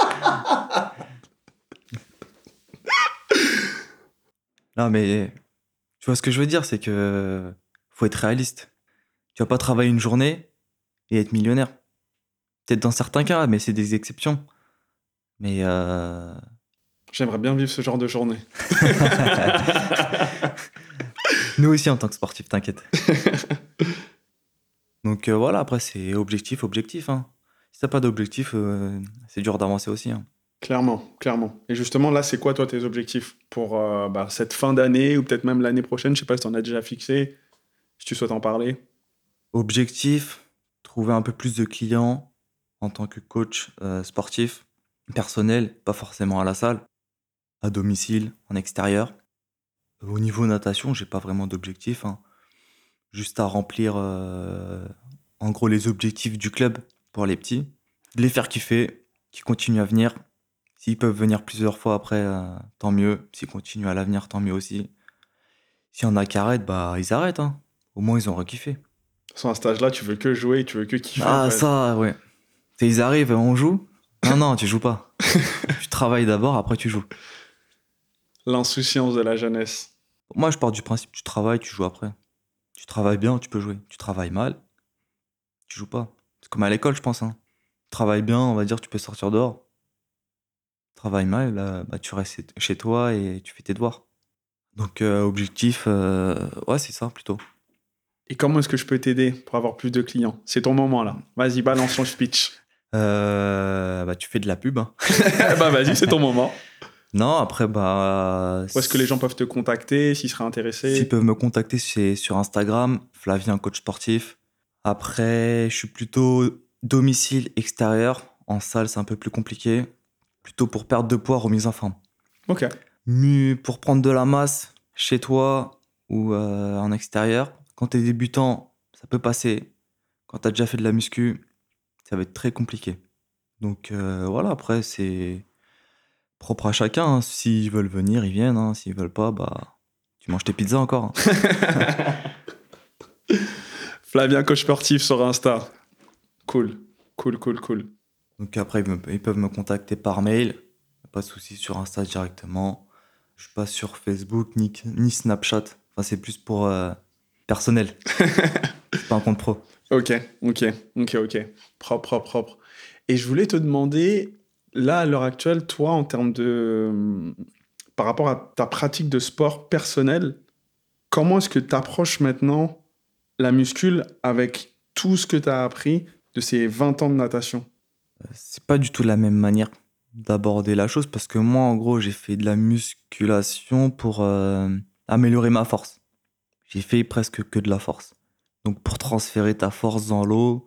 non, mais tu vois ce que je veux dire, c'est que faut être réaliste. Tu vas pas travailler une journée et être millionnaire. Peut-être dans certains cas, mais c'est des exceptions. Mais euh... J'aimerais bien vivre ce genre de journée. Nous aussi en tant que sportif, t'inquiète. Donc euh, voilà, après c'est objectif, objectif. Hein. Si t'as pas d'objectif, euh, c'est dur d'avancer aussi. Hein. Clairement, clairement. Et justement, là, c'est quoi toi tes objectifs pour euh, bah, cette fin d'année ou peut-être même l'année prochaine? Je sais pas si t'en as déjà fixé, si tu souhaites en parler. Objectif, trouver un peu plus de clients en tant que coach sportif, personnel, pas forcément à la salle à domicile, en extérieur. Au niveau natation, j'ai pas vraiment d'objectif. Hein. Juste à remplir, euh, en gros, les objectifs du club pour les petits. Les faire kiffer, qui continuent à venir. S'ils peuvent venir plusieurs fois après, euh, tant mieux. S'ils continuent à l'avenir, tant mieux aussi. S'il y en a qui arrêtent, bah ils arrêtent. Hein. Au moins, ils ont rekiffé. Sur un stage-là, tu veux que jouer, tu veux que kiffer. Ah, ça, ouais. Ils arrivent, on joue? Non, non, tu joues pas. tu travailles d'abord, après tu joues. L'insouciance de la jeunesse. Moi, je pars du principe, tu travailles, tu joues après. Tu travailles bien, tu peux jouer. Tu travailles mal, tu joues pas. C'est comme à l'école, je pense. Hein. Tu travailles bien, on va dire, tu peux sortir dehors. Travaille mal, bah, tu restes chez toi et tu fais tes devoirs. Donc, euh, objectif, euh, ouais, c'est ça plutôt. Et comment est-ce que je peux t'aider pour avoir plus de clients? C'est ton moment là. Vas-y, balance ton speech. Euh, bah, tu fais de la pub. Hein. bah, vas-y, c'est ton moment. Non, après, bah. Où est-ce que les gens peuvent te contacter s'ils seraient intéressés? S'ils peuvent me contacter, c'est sur Instagram, Flavien, coach sportif. Après, je suis plutôt domicile extérieur. En salle, c'est un peu plus compliqué. Plutôt pour perdre de poids, remise en forme. Ok. Mais pour prendre de la masse chez toi ou euh, en extérieur, quand tu es débutant, ça peut passer. Quand tu as déjà fait de la muscu, ça va être très compliqué. Donc euh, voilà, après, c'est propre à chacun. Hein. S'ils veulent venir, ils viennent. Hein. S'ils veulent pas, bah, tu manges tes pizzas encore. Hein. Flavien, coach sportif sur Insta. Cool, cool, cool, cool. Donc après, ils, peuvent me contacter par mail. Pas de souci sur Insta directement. Je suis pas sur Facebook ni, ni Snapchat. Enfin, c'est plus pour euh, personnel. c'est pas un compte pro. Ok, ok, ok, ok. Propre, propre, propre. Et je voulais te demander, là, à l'heure actuelle, toi, en termes de. Par rapport à ta pratique de sport personnel, comment est-ce que tu approches maintenant la muscule avec tout ce que tu as appris de ces 20 ans de natation? C'est pas du tout la même manière d'aborder la chose parce que moi, en gros, j'ai fait de la musculation pour euh, améliorer ma force. J'ai fait presque que de la force. Donc pour transférer ta force dans l'eau,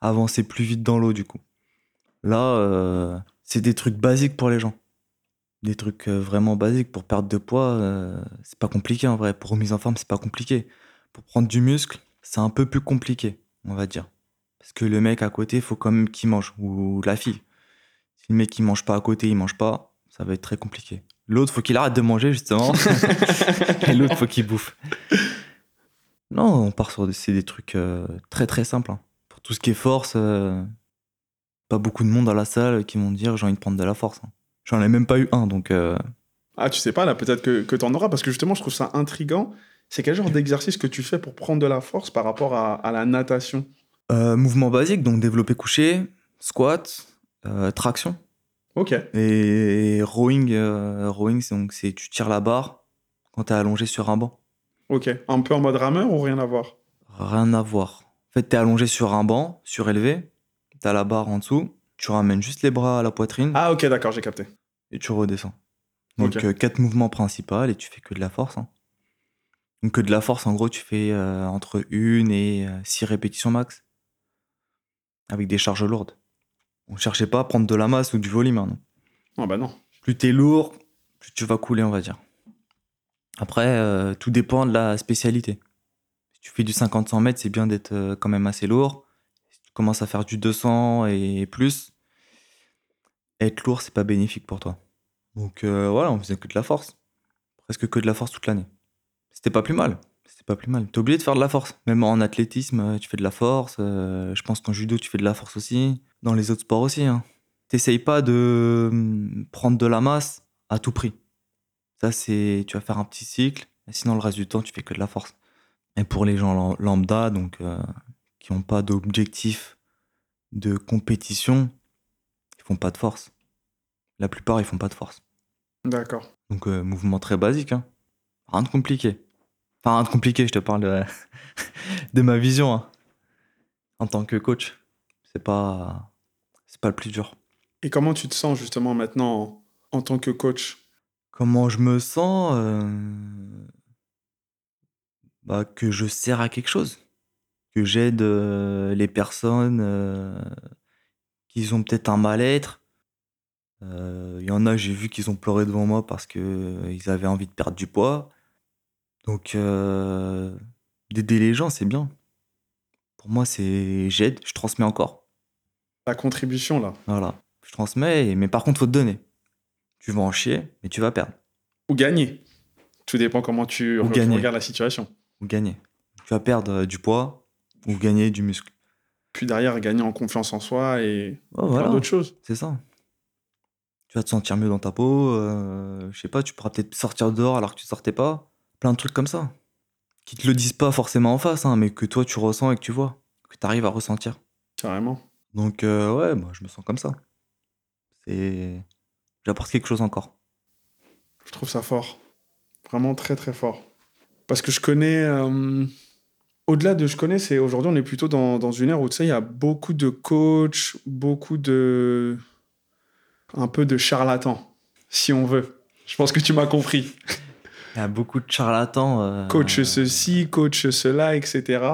avancer plus vite dans l'eau du coup. Là, euh, c'est des trucs basiques pour les gens. Des trucs euh, vraiment basiques pour perdre de poids, c'est pas compliqué en vrai. Pour remise en forme, c'est pas compliqué. Pour prendre du muscle, c'est un peu plus compliqué, on va dire. Parce que le mec à côté, il faut quand même qu'il mange, ou la fille. Si le mec qui mange pas à côté, il mange pas, ça va être très compliqué. L'autre, faut qu'il arrête de manger, justement. Et l'autre, faut qu'il bouffe. Non, on part sur des, c'est des trucs euh, très très simples. hein. Pour tout ce qui est force, euh, pas beaucoup de monde dans la salle qui vont dire j'ai envie de prendre de la force. hein. J'en ai même pas eu un, donc euh, Ah, tu sais pas, là, peut-être que, que tu en auras, parce que justement, je trouve ça intriguant. C'est quel genre d'exercice que tu fais pour prendre de la force par rapport à, à la natation? Euh, mouvement basique, donc développé couché, squat, euh, traction. Ok, Et rowing, euh, rowing c'est donc c'est tu tires la barre quand t'es allongé sur un banc. ok. Un peu en mode rameur ou rien à voir? Rien à voir. En fait, t'es allongé sur un banc, surélevé, t'as la barre en dessous, tu ramènes juste les bras à la poitrine Ah, ok, d'accord, j'ai capté. et tu redescends. Donc Ok. euh, quatre mouvements principaux et tu fais que de la force. hein. Donc que de la force, en gros, tu fais euh, entre une et euh, six répétitions max. Avec des charges lourdes. On cherchait pas à prendre de la masse ou du volume. hein, non. Ah, bah non. Plus t'es lourd, plus tu vas couler, on va dire. Après, euh, tout dépend de la spécialité. Si tu fais du 50-100 mètres, c'est bien d'être euh, quand même assez lourd. Si tu commences à faire du 200 et plus, être lourd, c'est pas bénéfique pour toi. Donc euh, voilà, on faisait que de la force. Presque que de la force toute l'année. C'était pas plus mal. Pas plus mal. T'es obligé de faire de la force. Même en athlétisme, euh, tu fais de la force. euh, je pense qu'en judo, tu fais de la force aussi. Dans les autres sports aussi. Hein. T'essayes pas de hum, prendre de la masse à tout prix. Ça, c'est. Tu vas faire un petit cycle. sinon, le reste du temps, tu fais que de la force. Et pour les gens lam- lambda, donc, euh, qui n'ont pas d'objectif de compétition, ils font pas de force. La plupart, ils font pas de force. D'accord. Donc, euh, mouvement très basique. Hein. Rien de compliqué. Enfin, rien de compliqué, je te parle de, de ma vision. hein. En tant que coach, c'est pas, c'est pas le plus dur. Et comment tu te sens justement maintenant en, en tant que coach? Comment je me sens euh, bah, Que je sers à quelque chose. Que j'aide euh, les personnes euh, qui ont peut-être un mal-être. Il y en a, j'ai vu qu'ils ont pleuré devant moi parce qu'ils avaient envie de perdre du poids. Donc, euh, d'aider les gens, c'est bien. Pour moi, c'est j'aide, je transmets encore. Ta contribution là Voilà. Je transmets, et- mais par contre, faut te donner. Tu vas en chier, mais tu vas perdre. Ou gagner Tout dépend comment tu, gagner. regardes la situation. ou gagner. Tu vas perdre euh, du poids ou gagner du muscle. Puis derrière, gagner en confiance en soi et Oh, faire voilà, d'autres choses. c'est ça. Tu vas te sentir mieux dans ta peau. euh, je sais pas, tu pourras peut-être sortir dehors alors que tu sortais pas. Plein de trucs comme ça. Qui te le disent pas forcément en face, hein, mais que toi tu ressens et que tu vois. Que tu arrives à ressentir. Carrément. Donc, euh, ouais, moi je me sens comme ça. C'est. J'apporte quelque chose encore. Je trouve ça fort. Vraiment très très fort. Parce que je connais. euh, Au-delà de je connais, c'est aujourd'hui on est plutôt dans, dans une ère où tu sais, il y a beaucoup de coachs, beaucoup de. un peu de charlatans, si on veut. Je pense que tu m'as compris. Il y a beaucoup de charlatans. euh, Coach ceci, coach cela, etc.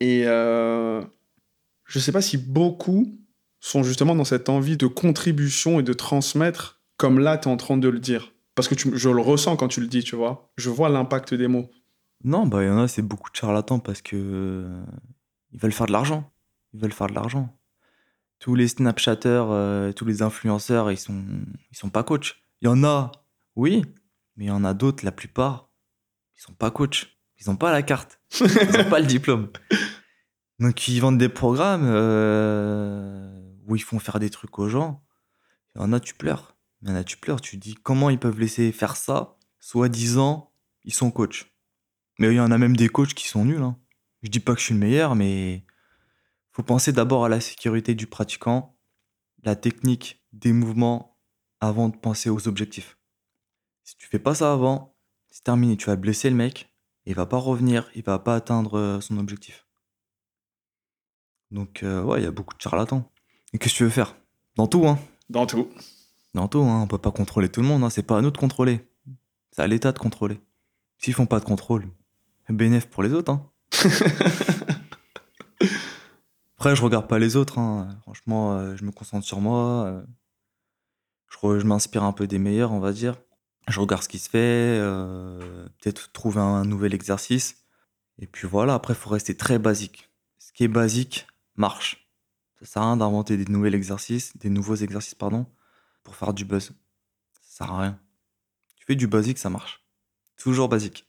Et euh, je sais pas si beaucoup sont justement dans cette envie de contribution et de transmettre, comme là, tu es en train de le dire. Parce que tu- je le ressens quand tu le dis, tu vois. Je vois l'impact des mots. Non, bah il y en a, c'est beaucoup de charlatans parce que euh, ils veulent faire de l'argent. Ils veulent faire de l'argent. Tous les Snapchatters, euh, tous les influenceurs, ils sont, ils sont pas coachs. Il y en a, oui, mais il y en a d'autres, la plupart, ils sont pas coachs. Ils ont pas la carte. Ils ont pas le diplôme. Donc ils vendent des programmes euh, où ils font faire des trucs aux gens. Il y en a, tu pleures. Il y en a, tu pleures. Tu dis comment ils peuvent laisser faire ça, soi-disant, ils sont coachs. Mais il y en a même des coachs qui sont nuls. Hein. Je dis pas que je suis le meilleur, mais faut penser d'abord à la sécurité du pratiquant, la technique des mouvements avant de penser aux objectifs. Si tu fais pas ça avant, c'est terminé. Tu vas blesser le mec, il va pas revenir, il va pas atteindre euh, son objectif. Donc euh, ouais, il y a beaucoup de charlatans. Et qu'est-ce que tu veux faire? Dans tout, hein. Dans tout. Dans tout, hein. On peut pas contrôler tout le monde. Hein. C'est pas à nous de contrôler. C'est à l'État de contrôler. S'ils font pas de contrôle, bénéf pour les autres. Hein. Après, je regarde pas les autres. hein. Franchement, euh, je me concentre sur moi. euh, je je m'inspire un peu des meilleurs, on va dire. Je regarde ce qui se fait. euh, Peut-être trouver un nouvel exercice. Et puis voilà, après, il faut rester très basique. Ce qui est basique, marche. Ça sert à rien d'inventer des nouveaux exercices, des nouveaux exercices, pardon, pour faire du buzz. Ça sert à rien. Tu fais du basique, ça marche. Toujours basique.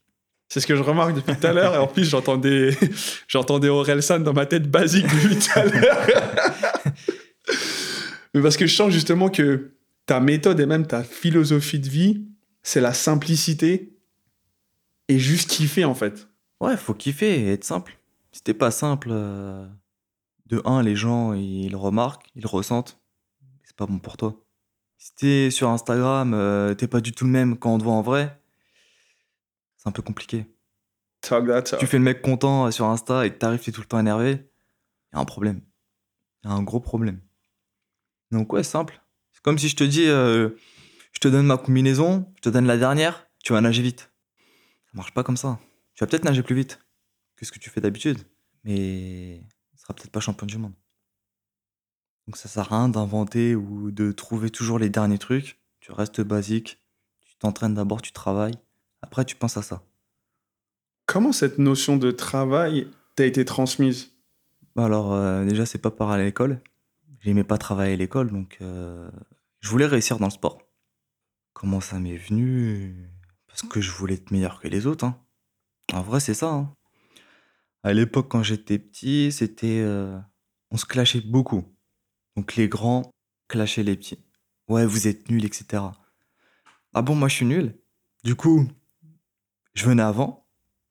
C'est ce que je remarque depuis tout à l'heure. Et en plus, j'entendais, j'entendais Orelsan dans ma tête basique depuis tout à l'heure. Mais parce que je sens justement que ta méthode et même ta philosophie de vie, c'est la simplicité et juste kiffer en fait. Ouais, faut kiffer et être simple. Si t'es pas simple, euh, de un, les gens ils le remarquent, ils ressentent. C'est pas bon pour toi. Si t'es sur Instagram, euh, t'es pas du tout le même quand on te voit en vrai, c'est un peu compliqué. Talk that talk. Tu fais le mec content sur Insta et que t'arrives, t'es tout le temps énervé, y a un problème. Y a un gros problème. Donc ouais, simple. C'est comme si je te dis, euh, je te donne ma combinaison, je te donne la dernière, tu vas nager vite. Ça marche pas comme ça. Tu vas peut-être nager plus vite que ce que tu fais d'habitude, mais tu seras peut-être pas champion du monde. Donc ça sert à rien d'inventer ou de trouver toujours les derniers trucs. Tu restes basique, tu t'entraînes d'abord, tu travailles, après tu penses à ça. Comment cette notion de travail t'a été transmise? Bah Alors euh, déjà c'est pas par à l'école. J'aimais pas travailler à l'école, donc euh, je voulais réussir dans le sport. Comment ça m'est venu? Parce que je voulais être meilleur que les autres. hein. En vrai c'est ça. hein. À l'époque quand j'étais petit, c'était... euh, on se clashait beaucoup. Donc les grands clashaient les petits. Ouais, vous êtes nuls, etc. Ah bon, moi je suis nul. Du coup, je venais avant,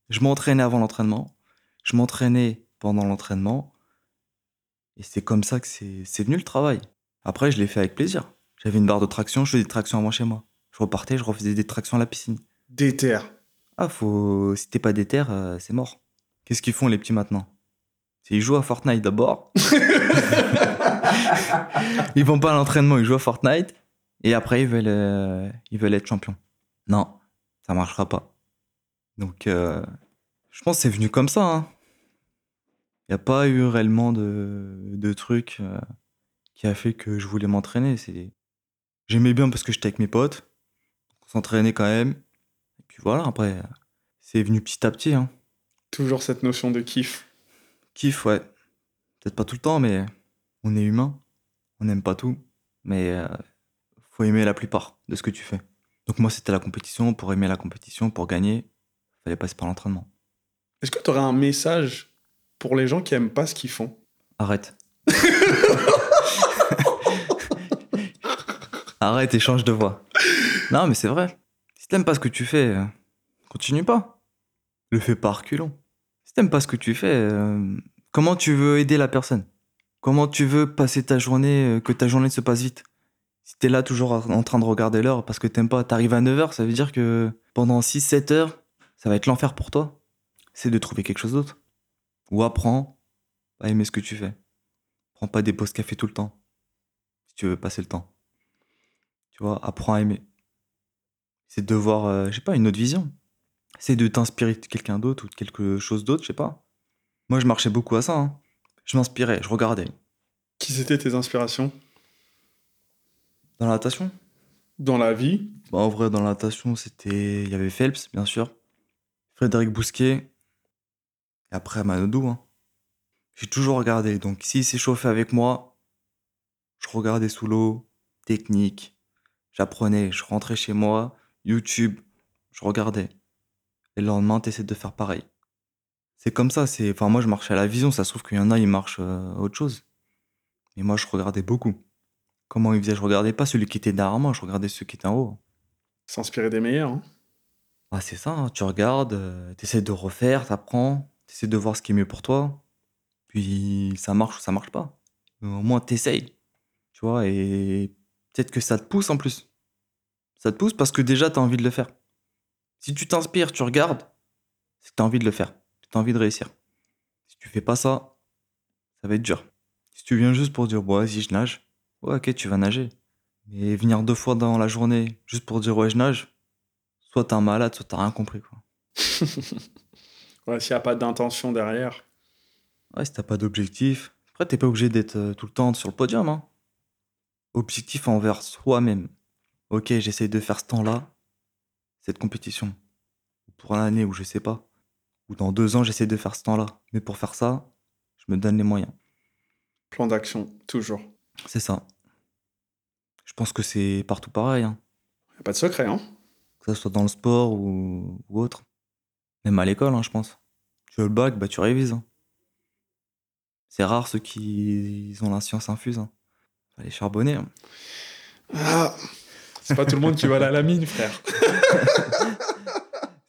je m'entraînais avant l'entraînement, je m'entraînais pendant l'entraînement, et c'est comme ça que c'est venu le travail. Après, je l'ai fait avec plaisir. J'avais une barre de traction, je faisais des tractions avant chez moi. Je repartais, je refaisais des tractions à la piscine. Déter. Ah, faut. Si t'es pas déter, euh, c'est mort. Qu'est-ce qu'ils font les petits maintenant? Ils jouent à Fortnite d'abord. ils vont pas à l'entraînement, ils jouent à Fortnite. Et après, ils veulent, euh, ils veulent être champions. Non, ça marchera pas. Donc, euh, je pense que c'est venu comme ça. Il n'y a pas eu réellement de, de truc euh, qui a fait que je voulais m'entraîner. J'aimais bien parce que j'étais avec mes potes. On s'entraînait quand même. Et puis voilà, après, c'est venu petit à petit. Hein. Toujours cette notion de kiff. Kiff, ouais. Peut-être pas tout le temps, mais on est humain. On n'aime pas tout. Mais euh, faut aimer la plupart de ce que tu fais. Donc moi, c'était la compétition. Pour aimer la compétition, pour gagner, fallait passer par l'entraînement. Est-ce que tu aurais un message pour les gens qui aiment pas ce qu'ils font? Arrête. Arrête et change de voix. Non, mais c'est vrai. Si t'aimes pas ce que tu fais, euh, continue pas. Le fais pas reculons. Si t'aimes pas ce que tu fais, euh, comment tu veux aider la personne? Comment tu veux passer ta journée, euh, que ta journée se passe vite? Si t'es là toujours en train de regarder l'heure parce que t'aimes pas, t'arrives à 9h, ça veut dire que pendant 6-7 heures, ça va être l'enfer pour toi. C'est de trouver quelque chose d'autre. Ou apprends à aimer ce que tu fais. Prends pas des pauses café tout le temps. Si tu veux passer le temps. Tu vois, apprends à aimer. C'est de voir, euh, je sais pas, une autre vision. C'est de t'inspirer de quelqu'un d'autre ou de quelque chose d'autre, je sais pas. Moi, je marchais beaucoup à ça. hein. Je m'inspirais, je regardais. Qui c'était tes inspirations? Dans la natation dans la vie? Bah, En vrai, dans la natation, c'était. Il y avait Phelps, bien sûr. Frédéric Bousquet. Et après, Manodou. hein. J'ai toujours regardé. Donc, s'il s'est chauffé avec moi, je regardais sous l'eau, technique. J'apprenais, je rentrais chez moi, YouTube, je regardais. Et le lendemain, t'essaies de faire pareil. C'est comme ça, c'est. Enfin, moi, je marchais à la vision, ça se trouve qu'il y en a, ils marchent euh, autre chose. Mais moi, je regardais beaucoup. Comment ils faisaient Je regardais pas celui qui était derrière moi, je regardais ceux qui étaient en haut. S'inspirer des meilleurs. hein. Ah, c'est ça, hein, tu regardes, euh, t'essaies de refaire, t'apprends, t'essaies de voir ce qui est mieux pour toi. Puis ça marche ou ça marche pas. Au moins, t'essayes. Tu vois, et peut-être que ça te pousse en plus. Ça te pousse parce que déjà, t'as envie de le faire. Si tu t'inspires, tu regardes, c'est que t'as envie de le faire. T'as envie de réussir. Si tu fais pas ça, ça va être dur. Si tu viens juste pour dire, bon, vas-y, je nage, ouais, ok, tu vas nager. Mais venir deux fois dans la journée juste pour dire, ouais, je nage, soit t'es un malade, soit t'as rien compris, quoi. Ouais, s'il n'y a pas d'intention derrière. Ouais, si t'as pas d'objectif. Après, t'es pas obligé d'être euh, tout le temps sur le podium. Hein. Objectif envers soi-même. Ok, j'essaye de faire ce temps-là, cette compétition. Ou Pour l'année où je sais pas. Ou dans deux ans, j'essaie de faire ce temps-là. Mais pour faire ça, je me donne les moyens. Plan d'action, toujours. C'est ça. Je pense que c'est partout pareil. Hein. Y a pas de secret, hein Que ce soit dans le sport ou, ou autre. Même à l'école, hein, je pense. Tu veux le bac, bah tu révises. hein. C'est rare ceux qui ont la science infuse. Hein. Fallait charbonner. hein. Ah, C'est pas tout le monde qui va aller à la mine, frère.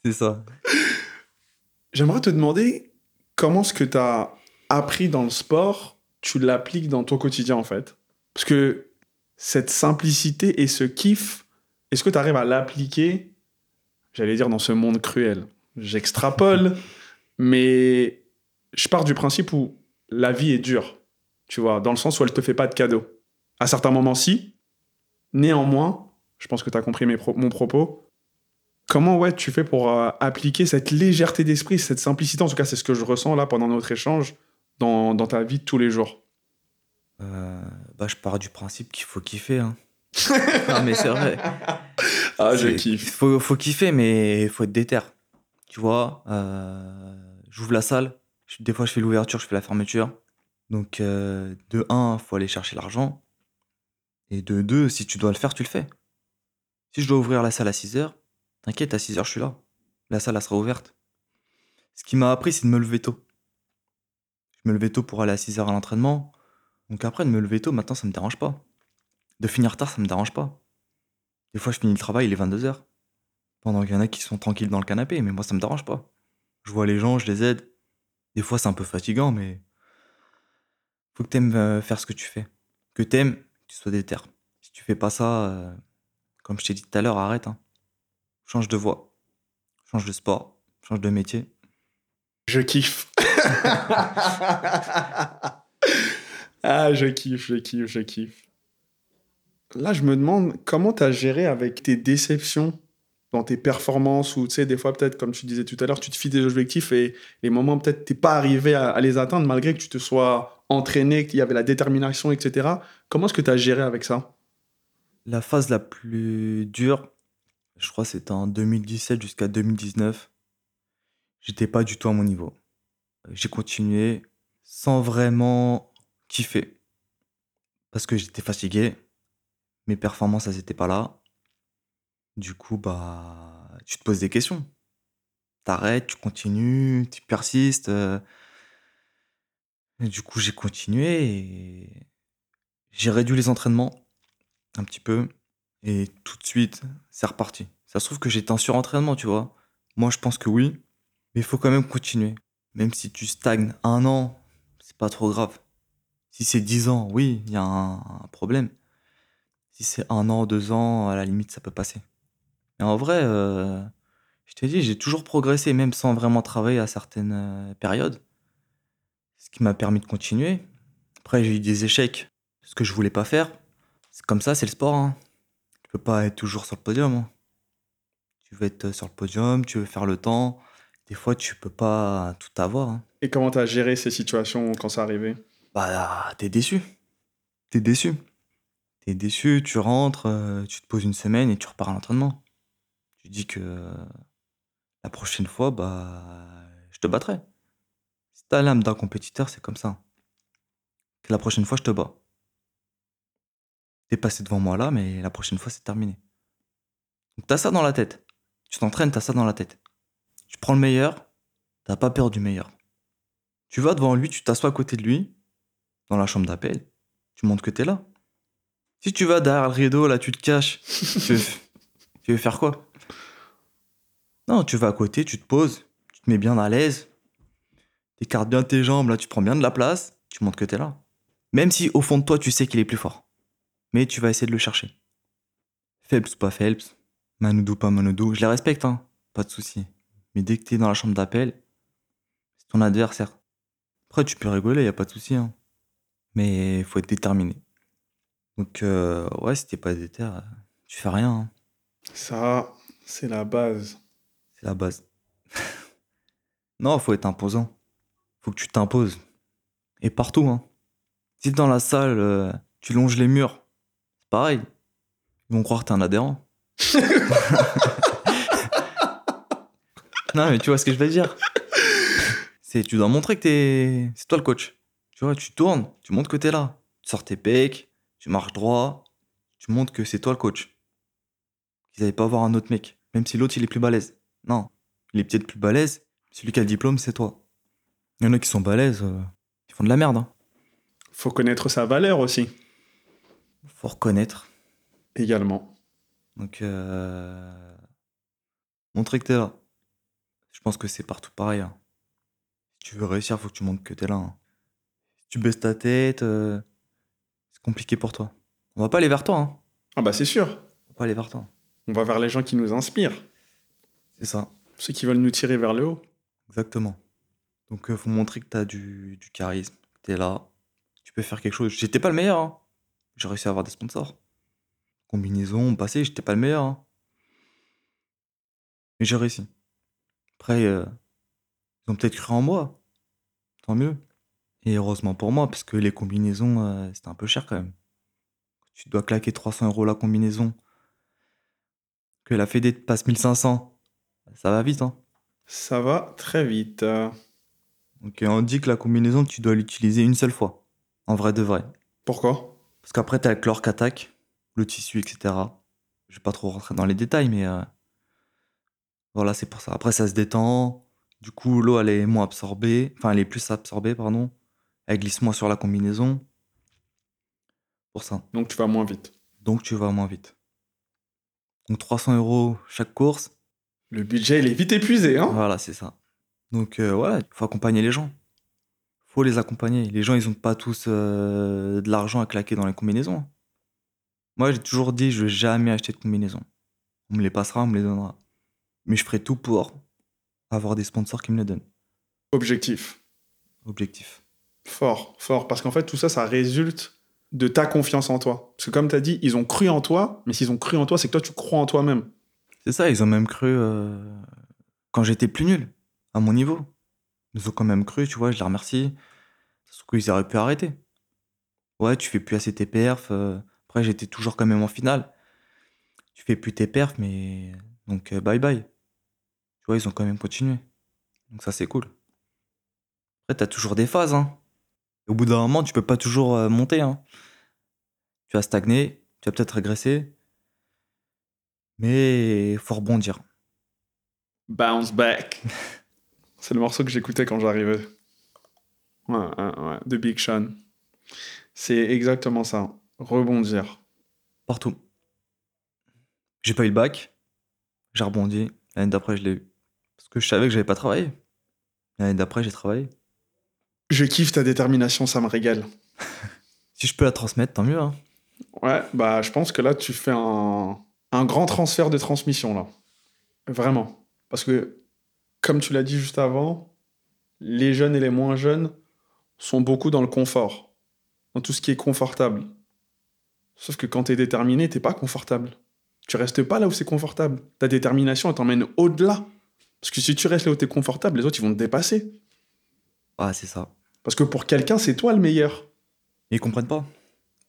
C'est ça. J'aimerais te demander comment ce que tu as appris dans le sport, tu l'appliques dans ton quotidien en fait? Parce que cette simplicité et ce kiff, est-ce que tu arrives à l'appliquer, j'allais dire, dans ce monde cruel J'extrapole, mais je pars du principe où la vie est dure, tu vois, dans le sens où elle te fait pas de cadeaux. À certains moments, si. Néanmoins, je pense que tu as compris mes pro- mon propos. Comment ouais, tu fais pour euh, appliquer cette légèreté d'esprit, cette simplicité, en tout cas c'est ce que je ressens là pendant notre échange, dans, dans ta vie de tous les jours Euh, bah, je pars du principe qu'il faut kiffer. Hein. non, mais c'est vrai. Ah, je kiffe. Faut, faut kiffer, mais il faut être déter. Tu vois, euh, j'ouvre la salle. je- Des fois, je fais l'ouverture, je fais la fermeture. Donc, de 1, faut aller chercher l'argent. Et de 2, si tu dois le faire, tu le fais. Si je dois ouvrir la salle à 6 heures, t'inquiète, à 6 heures, je suis là. La salle, sera ouverte. Ce qui m'a appris, c'est de me lever tôt. Je me levais tôt pour aller à 6 heures à l'entraînement. Donc après, de me lever tôt, maintenant, ça me dérange pas. De finir tard, ça me dérange pas. Des fois, je finis le travail, il est 22h. Pendant qu'il y en a qui sont tranquilles dans le canapé, mais moi, ça me dérange pas. Je vois les gens, je les aide. Des fois, c'est un peu fatigant, mais faut que t'aimes euh, faire ce que tu fais. Que t'aimes, que tu sois déter. Si tu fais pas ça, euh, comme je t'ai dit tout à l'heure, arrête. hein. Change de voie. Change de sport. Change de métier. Je kiffe. ah, je kiffe, je kiffe, je kiffe. Là, je me demande comment tu as géré avec tes déceptions dans tes performances ou tu sais, des fois, peut-être, comme tu disais tout à l'heure, tu te fies des objectifs et les moments, peut-être, t'es pas arrivé à, à les atteindre malgré que tu te sois entraîné, qu'il y avait la détermination, etc. Comment est-ce que tu as géré avec ça? La phase la plus dure, je crois c'était en 2017 jusqu'à 2019. J'étais pas du tout à mon niveau. J'ai continué sans vraiment kiffer. Parce que j'étais fatigué. Mes performances, elles étaient pas là. Du coup, bah, tu te poses des questions. T'arrêtes, tu continues, tu persistes. euh. Du coup, j'ai continué et j'ai réduit les entraînements un petit peu. Et tout de suite, c'est reparti. Ça se trouve que j'étais en surentraînement, tu vois. Moi, je pense que oui. Mais il faut quand même continuer. Même si tu stagnes un an, c'est pas trop grave. Si c'est dix ans, oui, il y a un, problème. Si c'est un an, deux ans, à la limite, ça peut passer. En vrai, euh, je t'ai dit, j'ai toujours progressé, même sans vraiment travailler à certaines euh, périodes. Ce qui m'a permis de continuer. Après, j'ai eu des échecs. Ce que je voulais pas faire. C'est comme ça, c'est le sport. hein. Tu peux pas être toujours sur le podium. hein. Tu veux être sur le podium, tu veux faire le temps. Des fois, tu peux pas tout avoir. hein. Et comment tu as géré ces situations quand ça arrivait Bah, t'es déçu. T'es déçu. T'es déçu, tu rentres, euh, tu te poses une semaine et tu repars à l'entraînement. Tu dis que euh, la prochaine fois, bah, je te battrai. Si t'as l'âme d'un compétiteur, c'est comme ça. Que la prochaine fois, je te bats. T'es passé devant moi là, mais la prochaine fois, c'est terminé. Donc t'as ça dans la tête. Tu t'entraînes, t'as ça dans la tête. Tu prends le meilleur, t'as pas peur du meilleur. Tu vas devant lui, tu t'assois à côté de lui, dans la chambre d'appel, tu montres que t'es là. Si tu vas derrière le rideau, là, tu te caches, tu veux, faire quoi? Non, tu vas à côté, tu te poses, tu te mets bien à l'aise, t'écartes bien tes jambes, là, tu prends bien de la place, tu montres que t'es là. Même si au fond de toi, tu sais qu'il est plus fort. Mais tu vas essayer de le chercher. Phelps ou pas Phelps, Manoudou pas Manoudou, je les respecte, hein, pas de souci. Mais dès que t'es dans la chambre d'appel, c'est ton adversaire. Après, tu peux rigoler, y a pas de souci. Hein. Mais faut être déterminé. Donc, euh, ouais, si t'es pas déter, euh, tu fais rien. hein. Ça, c'est la base. C'est la base. non, faut être imposant. Faut que tu t'imposes. Et partout. Hein. Si dans la salle, euh, tu longes les murs, pareil. Ils vont croire que t'es un adhérent. non, mais tu vois ce que je veux dire. C'est, tu dois montrer que t'es, c'est toi le coach. Tu vois, tu tournes, tu montres que t'es là. Tu sors tes pecs, tu marches droit, tu montres que c'est toi le coach. Qu'ils n'allaient pas voir un autre mec, même si l'autre il est plus balèze. Non, il est peut-être plus balèze, celui qui a le diplôme, c'est toi. Il y en a qui sont balèzes, euh, ils font de la merde. Hein. Faut connaître sa valeur aussi, Faut reconnaître. également. Donc, euh, montrer que t'es là. Je pense que c'est partout pareil. hein. Si tu veux réussir, faut que tu montres que t'es là. hein. Si tu baisses ta tête, euh, c'est compliqué pour toi. On va pas aller vers toi. Hein. Ah bah c'est sûr. On va pas aller vers toi. On va vers les gens qui nous inspirent, C'est ça, ceux qui veulent nous tirer vers le haut. exactement. Donc, euh, faut montrer que t'as du, du charisme, que t'es là. Tu peux faire quelque chose. J'étais pas le meilleur. hein. J'ai réussi à avoir des sponsors. Combinaison, passé, j'étais pas le meilleur. hein. Mais j'ai réussi. Après, euh, ils ont peut-être cru en moi. Tant mieux. Et heureusement pour moi, parce que les combinaisons, euh, c'était un peu cher quand même. Tu dois claquer 300 euros la combinaison. Que la Fédé te passe 1500. Ça va vite, hein. Ça va très vite. Donc euh, on dit que la combinaison, tu dois l'utiliser une seule fois. En vrai de vrai. Pourquoi? Parce qu'après, t'as le chlore qui attaque, le tissu, etc. Je vais pas trop rentrer dans les détails, mais euh, voilà, c'est pour ça. Après, ça se détend. Du coup, l'eau, elle est moins absorbée. Enfin, elle est plus absorbée, pardon. Elle glisse moins sur la combinaison. Pour ça. Donc tu vas moins vite. Donc, tu vas moins vite. Donc, 300 euros chaque course. Le budget, il est vite épuisé, hein Voilà, c'est ça. Donc, euh, voilà, il faut accompagner les gens. Faut les accompagner. Les gens, ils ont pas tous euh, de l'argent à claquer dans les combinaisons. Moi, j'ai toujours dit, je vais jamais acheter de combinaison. On me les passera, on me les donnera. Mais je ferai tout pour avoir des sponsors qui me les donnent. Objectif. Objectif. Fort, fort. Parce qu'en fait, tout ça, ça résulte de ta confiance en toi. Parce que comme tu as dit, ils ont cru en toi, mais s'ils ont cru en toi, c'est que toi, tu crois en toi-même. C'est ça, ils ont même cru euh, quand j'étais plus nul, à mon niveau. Ils ont quand même cru, tu vois, je les remercie. Sauf qu'ils auraient pu arrêter. Ouais, tu fais plus assez tes perfs. euh, Après, j'étais toujours quand même en finale. Tu fais plus tes perfs, mais. Donc, euh, bye bye. Tu vois, ils ont quand même continué. Donc, ça, c'est cool. Après, t'as toujours des phases, hein. Au bout d'un moment, tu peux pas toujours euh, monter, hein. Tu vas stagner, tu vas peut-être régresser. Mais faut rebondir. Bounce back. c'est le morceau que j'écoutais quand j'arrivais. Ouais, ouais, ouais. De Big Sean. C'est exactement ça. Rebondir. Partout. J'ai pas eu le bac. J'ai rebondi. L'année d'après, je l'ai eu. Parce que je savais que j'avais pas travaillé. L'année d'après, j'ai travaillé. Je kiffe ta détermination, ça me régale. Si je peux la transmettre, tant mieux. Hein. Ouais, bah je pense que là, tu fais un, un grand transfert de transmission, là. Vraiment. Parce que, comme tu l'as dit juste avant, les jeunes et les moins jeunes sont beaucoup dans le confort, dans tout ce qui est confortable. Sauf que quand tu es déterminé, t'es pas confortable. Tu restes pas là où c'est confortable. Ta détermination, elle t'emmène au-delà. Parce que si tu restes là où t'es confortable, les autres, ils vont te dépasser. Ah, c'est ça. Parce que pour quelqu'un, c'est toi le meilleur. Ils comprennent pas.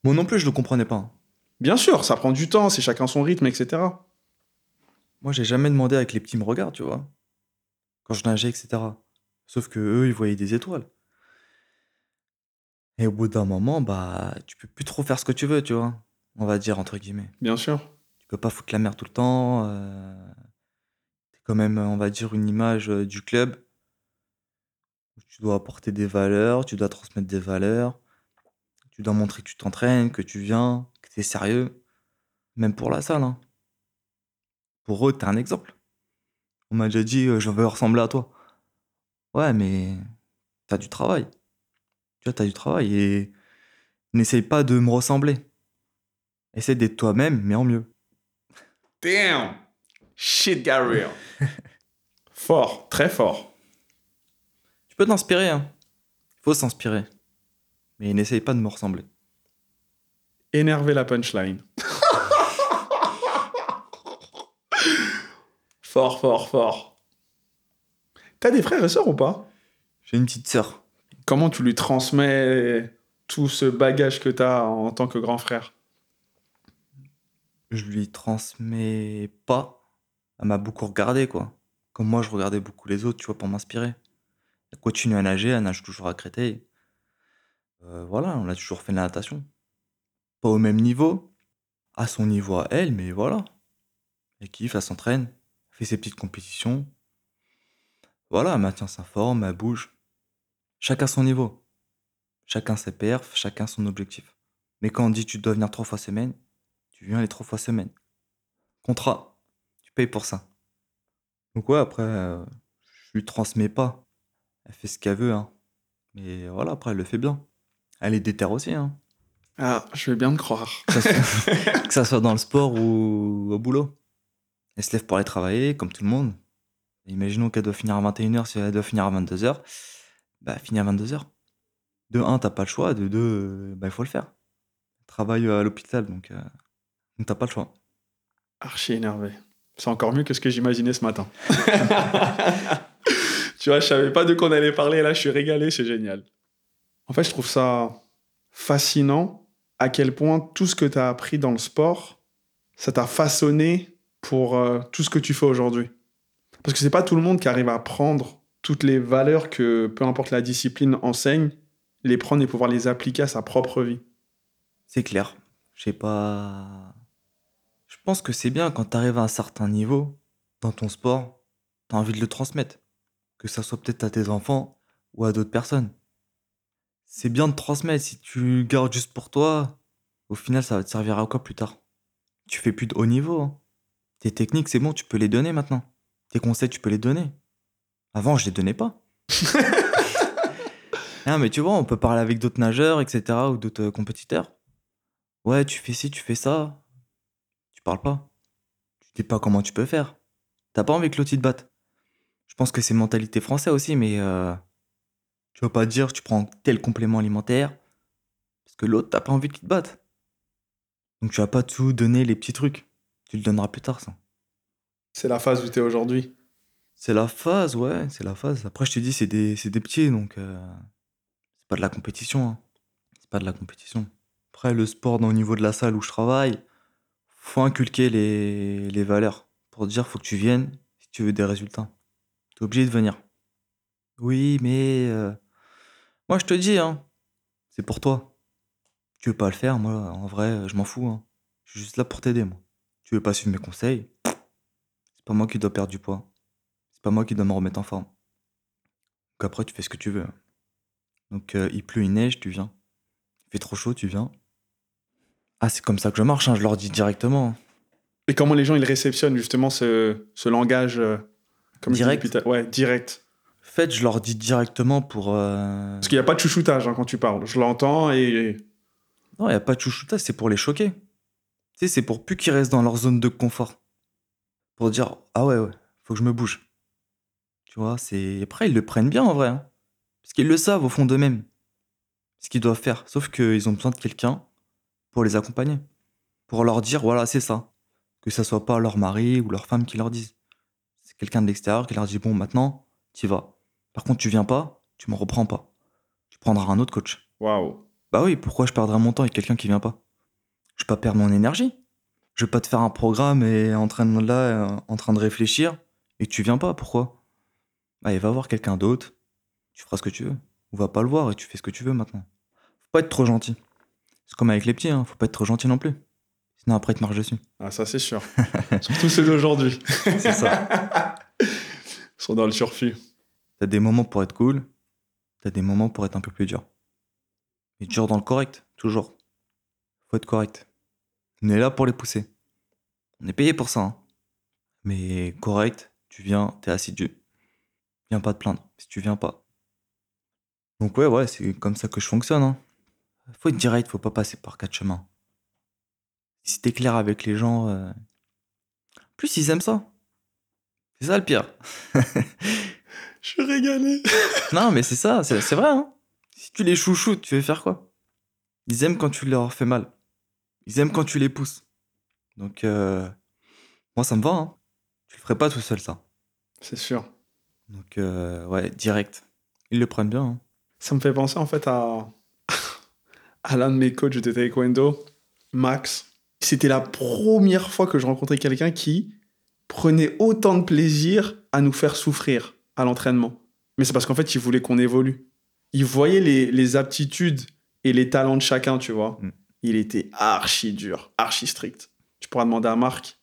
Moi non plus, je le comprenais pas. Bien sûr, ça prend du temps, c'est chacun son rythme, etc. Moi, j'ai jamais demandé avec les petits me regardent, tu vois. Quand je nageais, etc. Sauf que eux, ils voyaient des étoiles. Et au bout d'un moment, bah, tu peux plus trop faire ce que tu veux, tu vois. On va dire, entre guillemets. Bien sûr. Tu peux pas foutre la merde tout le temps. euh, T'es quand même, on va dire, une image euh, du club. Tu dois apporter des valeurs, tu dois transmettre des valeurs. Tu dois montrer que tu t'entraînes, que tu viens, que tu es sérieux. Même pour la salle. hein. Pour eux, t'es un exemple. On m'a déjà dit, euh, je veux ressembler à toi. Ouais, mais t'as du travail. Tu vois, t'as du travail et n'essaye pas de me ressembler. Essaye d'être toi-même, mais en mieux. Damn! Shit got real. fort, très fort. Tu peux t'inspirer, hein. Il faut s'inspirer. Mais n'essaye pas de me ressembler. Énerver la punchline. fort, fort, fort. T'as des frères et sœurs ou pas? J'ai une petite sœur. Comment tu lui transmets tout ce bagage que t'as en tant que grand frère? Je lui transmets pas. Elle m'a beaucoup regardé, quoi. Comme moi, je regardais beaucoup les autres, tu vois, pour m'inspirer. Elle continue à nager, elle nage toujours à Créteil. Euh, voilà, on a toujours fait de la natation. Pas au même niveau, à son niveau à elle, mais voilà. Elle kiffe, elle s'entraîne, fait ses petites compétitions. Voilà, elle maintient sa forme, elle bouge. Chacun son niveau. Chacun ses perfs, chacun son objectif. Mais quand on dit tu dois venir trois fois semaine, tu viens les trois fois semaine. Contrat, tu payes pour ça. Donc ouais, après, euh, je lui transmets pas. Elle fait ce qu'elle veut, hein. Mais voilà, après, elle le fait bien. Elle est déterre aussi, hein. Ah, je vais bien te croire. Que ça, soit, que ça soit dans le sport ou au boulot. Elle se lève pour aller travailler, comme tout le monde. Imaginons qu'elle doit finir à 21h, si elle doit finir à 22h, bah, finit à 22h. De 1, t'as pas le choix, de 2, bah, il faut le faire. Travaille à l'hôpital, donc, euh, t'as pas le choix. Archi énervé. C'est encore mieux que ce que j'imaginais ce matin. tu vois, je savais pas de quoi on allait parler, là, je suis régalé, c'est génial. En fait, je trouve ça fascinant à quel point tout ce que tu as appris dans le sport, ça t'a façonné pour euh, tout ce que tu fais aujourd'hui. Parce que c'est pas tout le monde qui arrive à prendre toutes les valeurs que peu importe la discipline enseigne, les prendre et pouvoir les appliquer à sa propre vie. C'est clair. Je sais pas. Je pense que c'est bien quand tu arrives à un certain niveau dans ton sport, tu envie de le transmettre. Que ça soit peut-être à tes enfants ou à d'autres personnes. C'est bien de transmettre. Si tu gardes juste pour toi, au final, ça va te servir à quoi plus tard? Tu fais plus de haut niveau. hein. Tes techniques, c'est bon, tu peux les donner maintenant. Tes conseils, tu peux les donner. Avant, je les donnais pas. Ah, mais tu vois, on peut parler avec d'autres nageurs, etc., ou d'autres euh, compétiteurs. Ouais, tu fais ci, tu fais ça. Tu parles pas. Tu dis pas comment tu peux faire. T'as pas envie que l'autre te batte. Je pense que c'est mentalité française aussi, mais euh, tu vas pas dire tu prends tel complément alimentaire parce que l'autre t'as pas envie qu'il te batte. Donc tu vas pas tout donner les petits trucs. Tu le donneras plus tard ça. C'est la phase où tu es aujourd'hui. C'est la phase, ouais, c'est la phase. Après je te dis c'est des, c'est des petits donc euh, c'est pas de la compétition. hein. C'est pas de la compétition. Après le sport dans, au niveau de la salle où je travaille, faut inculquer les, les valeurs pour dire faut que tu viennes si tu veux des résultats. T'es obligé de venir. Oui, mais euh, moi je te dis, hein, c'est pour toi. Tu veux pas le faire, moi en vrai, je m'en fous. hein. Je suis juste là pour t'aider, moi. Tu veux pas suivre mes conseils C'est pas moi qui dois perdre du poids. C'est pas moi qui dois me remettre en forme. Donc après, tu fais ce que tu veux. hein. Donc euh, il pleut, il neige, tu viens. Il fait trop chaud, tu viens. Ah, c'est comme ça que je marche, hein, je leur dis directement. Et comment les gens ils réceptionnent justement ce, ce langage euh, comme Direct Ouais, direct. En fait, je leur dis directement pour. euh, Parce qu'il n'y a pas de chouchoutage hein, quand tu parles. Je l'entends et. Non, il n'y a pas de chouchoutage, c'est pour les choquer. Tu sais, c'est pour plus qu'ils restent dans leur zone de confort. Pour dire, ah ouais, ouais, faut que je me bouge. Tu vois, c'est. Après, ils le prennent bien en vrai. hein. Parce qu'ils le savent au fond d'eux-mêmes. Ce qu'ils doivent faire. Sauf qu'ils ont besoin de quelqu'un pour les accompagner. Pour leur dire, voilà, c'est ça. Que ça soit pas leur mari ou leur femme qui leur disent. C'est quelqu'un de l'extérieur qui leur dit, bon, maintenant, tu vas. Par contre, tu viens pas, tu me reprends pas. Tu prendras un autre coach. Waouh. Bah oui, pourquoi je perdrais mon temps avec quelqu'un qui vient pas? Je vais pas perdre mon énergie. Je vais pas te faire un programme et en train de là, en train de réfléchir et tu viens pas. Pourquoi? Bah il va voir quelqu'un d'autre. Tu feras ce que tu veux. Ou va pas le voir et tu fais ce que tu veux maintenant. Faut pas être trop gentil. C'est comme avec les petits, hein. faut pas être trop gentil non plus. Sinon après ils te marchent dessus. Ah, ça c'est sûr. Surtout ceux d'aujourd'hui. C'est ça. Ils sont dans le surfus. T'as des moments pour être cool. T'as des moments pour être un peu plus dur. Mais dur dans le correct, toujours. Faut être correct. On est là pour les pousser. On est payé pour ça. hein. Mais correct, tu viens, t'es assidu. Viens pas te plaindre si tu viens pas. Donc ouais, ouais, c'est comme ça que je fonctionne. Hein. Faut être direct, faut pas passer par quatre chemins. Si t'es clair avec les gens, euh, plus ils aiment ça. C'est ça le pire. Je suis régalé. Non, mais c'est ça, c'est c'est vrai. Hein. Si tu les chouchoutes, tu veux faire quoi? Ils aiment quand tu leur fais mal. Ils aiment quand tu les pousses. Donc, euh, moi, ça me va. Hein. Tu le ferais pas tout seul, ça. C'est sûr. Donc, euh, ouais, direct. Ils le prennent bien. hein. Ça me fait penser en fait à, à l'un de mes coachs de taekwondo, Max. C'était la première fois que je rencontrais quelqu'un qui prenait autant de plaisir à nous faire souffrir à l'entraînement. Mais c'est parce qu'en fait, il voulait qu'on évolue. Il voyait les, les aptitudes et les talents de chacun, tu vois. Mm. Il était archi dur, archi strict. Tu pourras demander à Marc.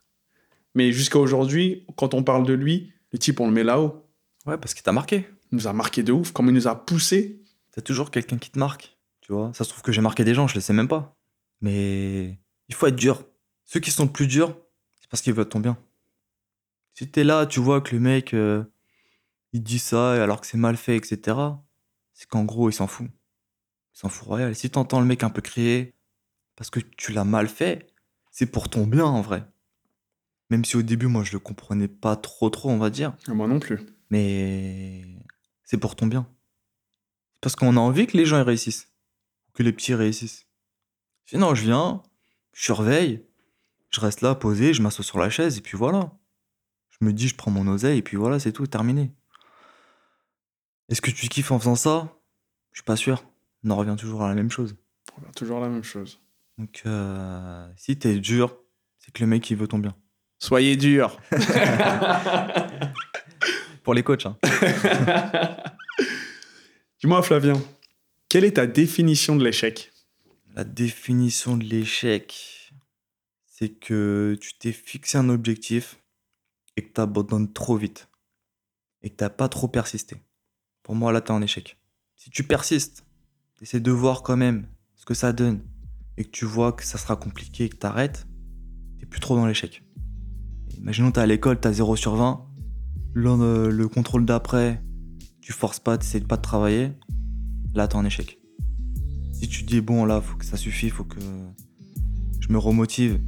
Mais jusqu'à aujourd'hui, quand on parle de lui, le type, on le met là-haut. Ouais, parce qu'il t'a marqué. Il nous a marqué de ouf, comme il nous a poussé. T'as toujours quelqu'un qui te marque. Tu vois, ça se trouve que j'ai marqué des gens, je le sais même pas. Mais il faut être dur. Ceux qui sont plus durs, c'est parce qu'ils veulent ton bien. Si t'es là, tu vois que le mec, euh, il dit ça alors que c'est mal fait, etc. C'est qu'en gros, il s'en fout. Il s'en fout royal. Si t'entends le mec un peu crier parce que tu l'as mal fait, c'est pour ton bien en vrai. Même si au début, moi, je le comprenais pas trop, trop, on va dire. Moi non plus. Mais c'est pour ton bien. Parce qu'on a envie que les gens y réussissent. Que les petits réussissent. Sinon, je viens, je surveille, je reste là posé, je m'assois sur la chaise et puis voilà. Je me dis, je prends mon oseille et puis voilà, c'est tout, terminé. Est-ce que tu kiffes en faisant ça? Je suis pas sûr. On en revient toujours à la même chose. On va toujours la même chose. Donc, euh, si t'es dur, c'est que le mec il veut ton bien. Soyez dur. Pour les coachs, hein. Dis-moi, Flavien, quelle est ta définition de l'échec? La définition de l'échec, c'est que tu t'es fixé un objectif et que tu abandonnes trop vite et que tu pas trop persisté. Pour moi, là, tu es en échec. Si tu persistes, essaies de voir quand même ce que ça donne et que tu vois que ça sera compliqué et que tu arrêtes, tu plus trop dans l'échec. Imaginons, tu es à l'école, tu as 0 sur 20. Le, le contrôle d'après, tu forces pas, tu pas de travailler. Là, tu es en échec. Si tu dis, bon, là, faut que ça suffit, faut que je me remotive.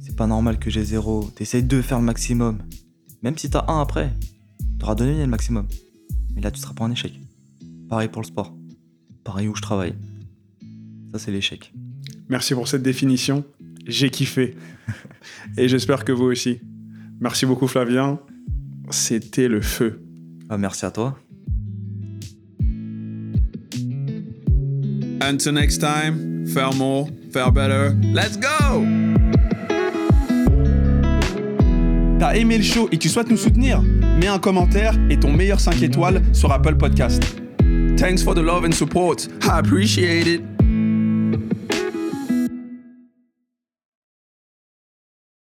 C'est pas normal que j'ai zéro. T'essayes de faire le maximum. Même si t'as un après, t'auras donné le maximum. Mais là, tu seras pas en échec. Pareil pour le sport. Pareil où je travaille. Ça, c'est l'échec. Merci pour cette définition. J'ai kiffé. Et j'espère que vous aussi. Merci beaucoup, Flavien. C'était le feu. Ah, merci à toi. Until next time, faire more, faire better. Let's go! T'as aimé le show et tu souhaites nous soutenir? Mets un commentaire et ton meilleur 5 étoiles sur Apple Podcast. Thanks for the love and support. I appreciate it.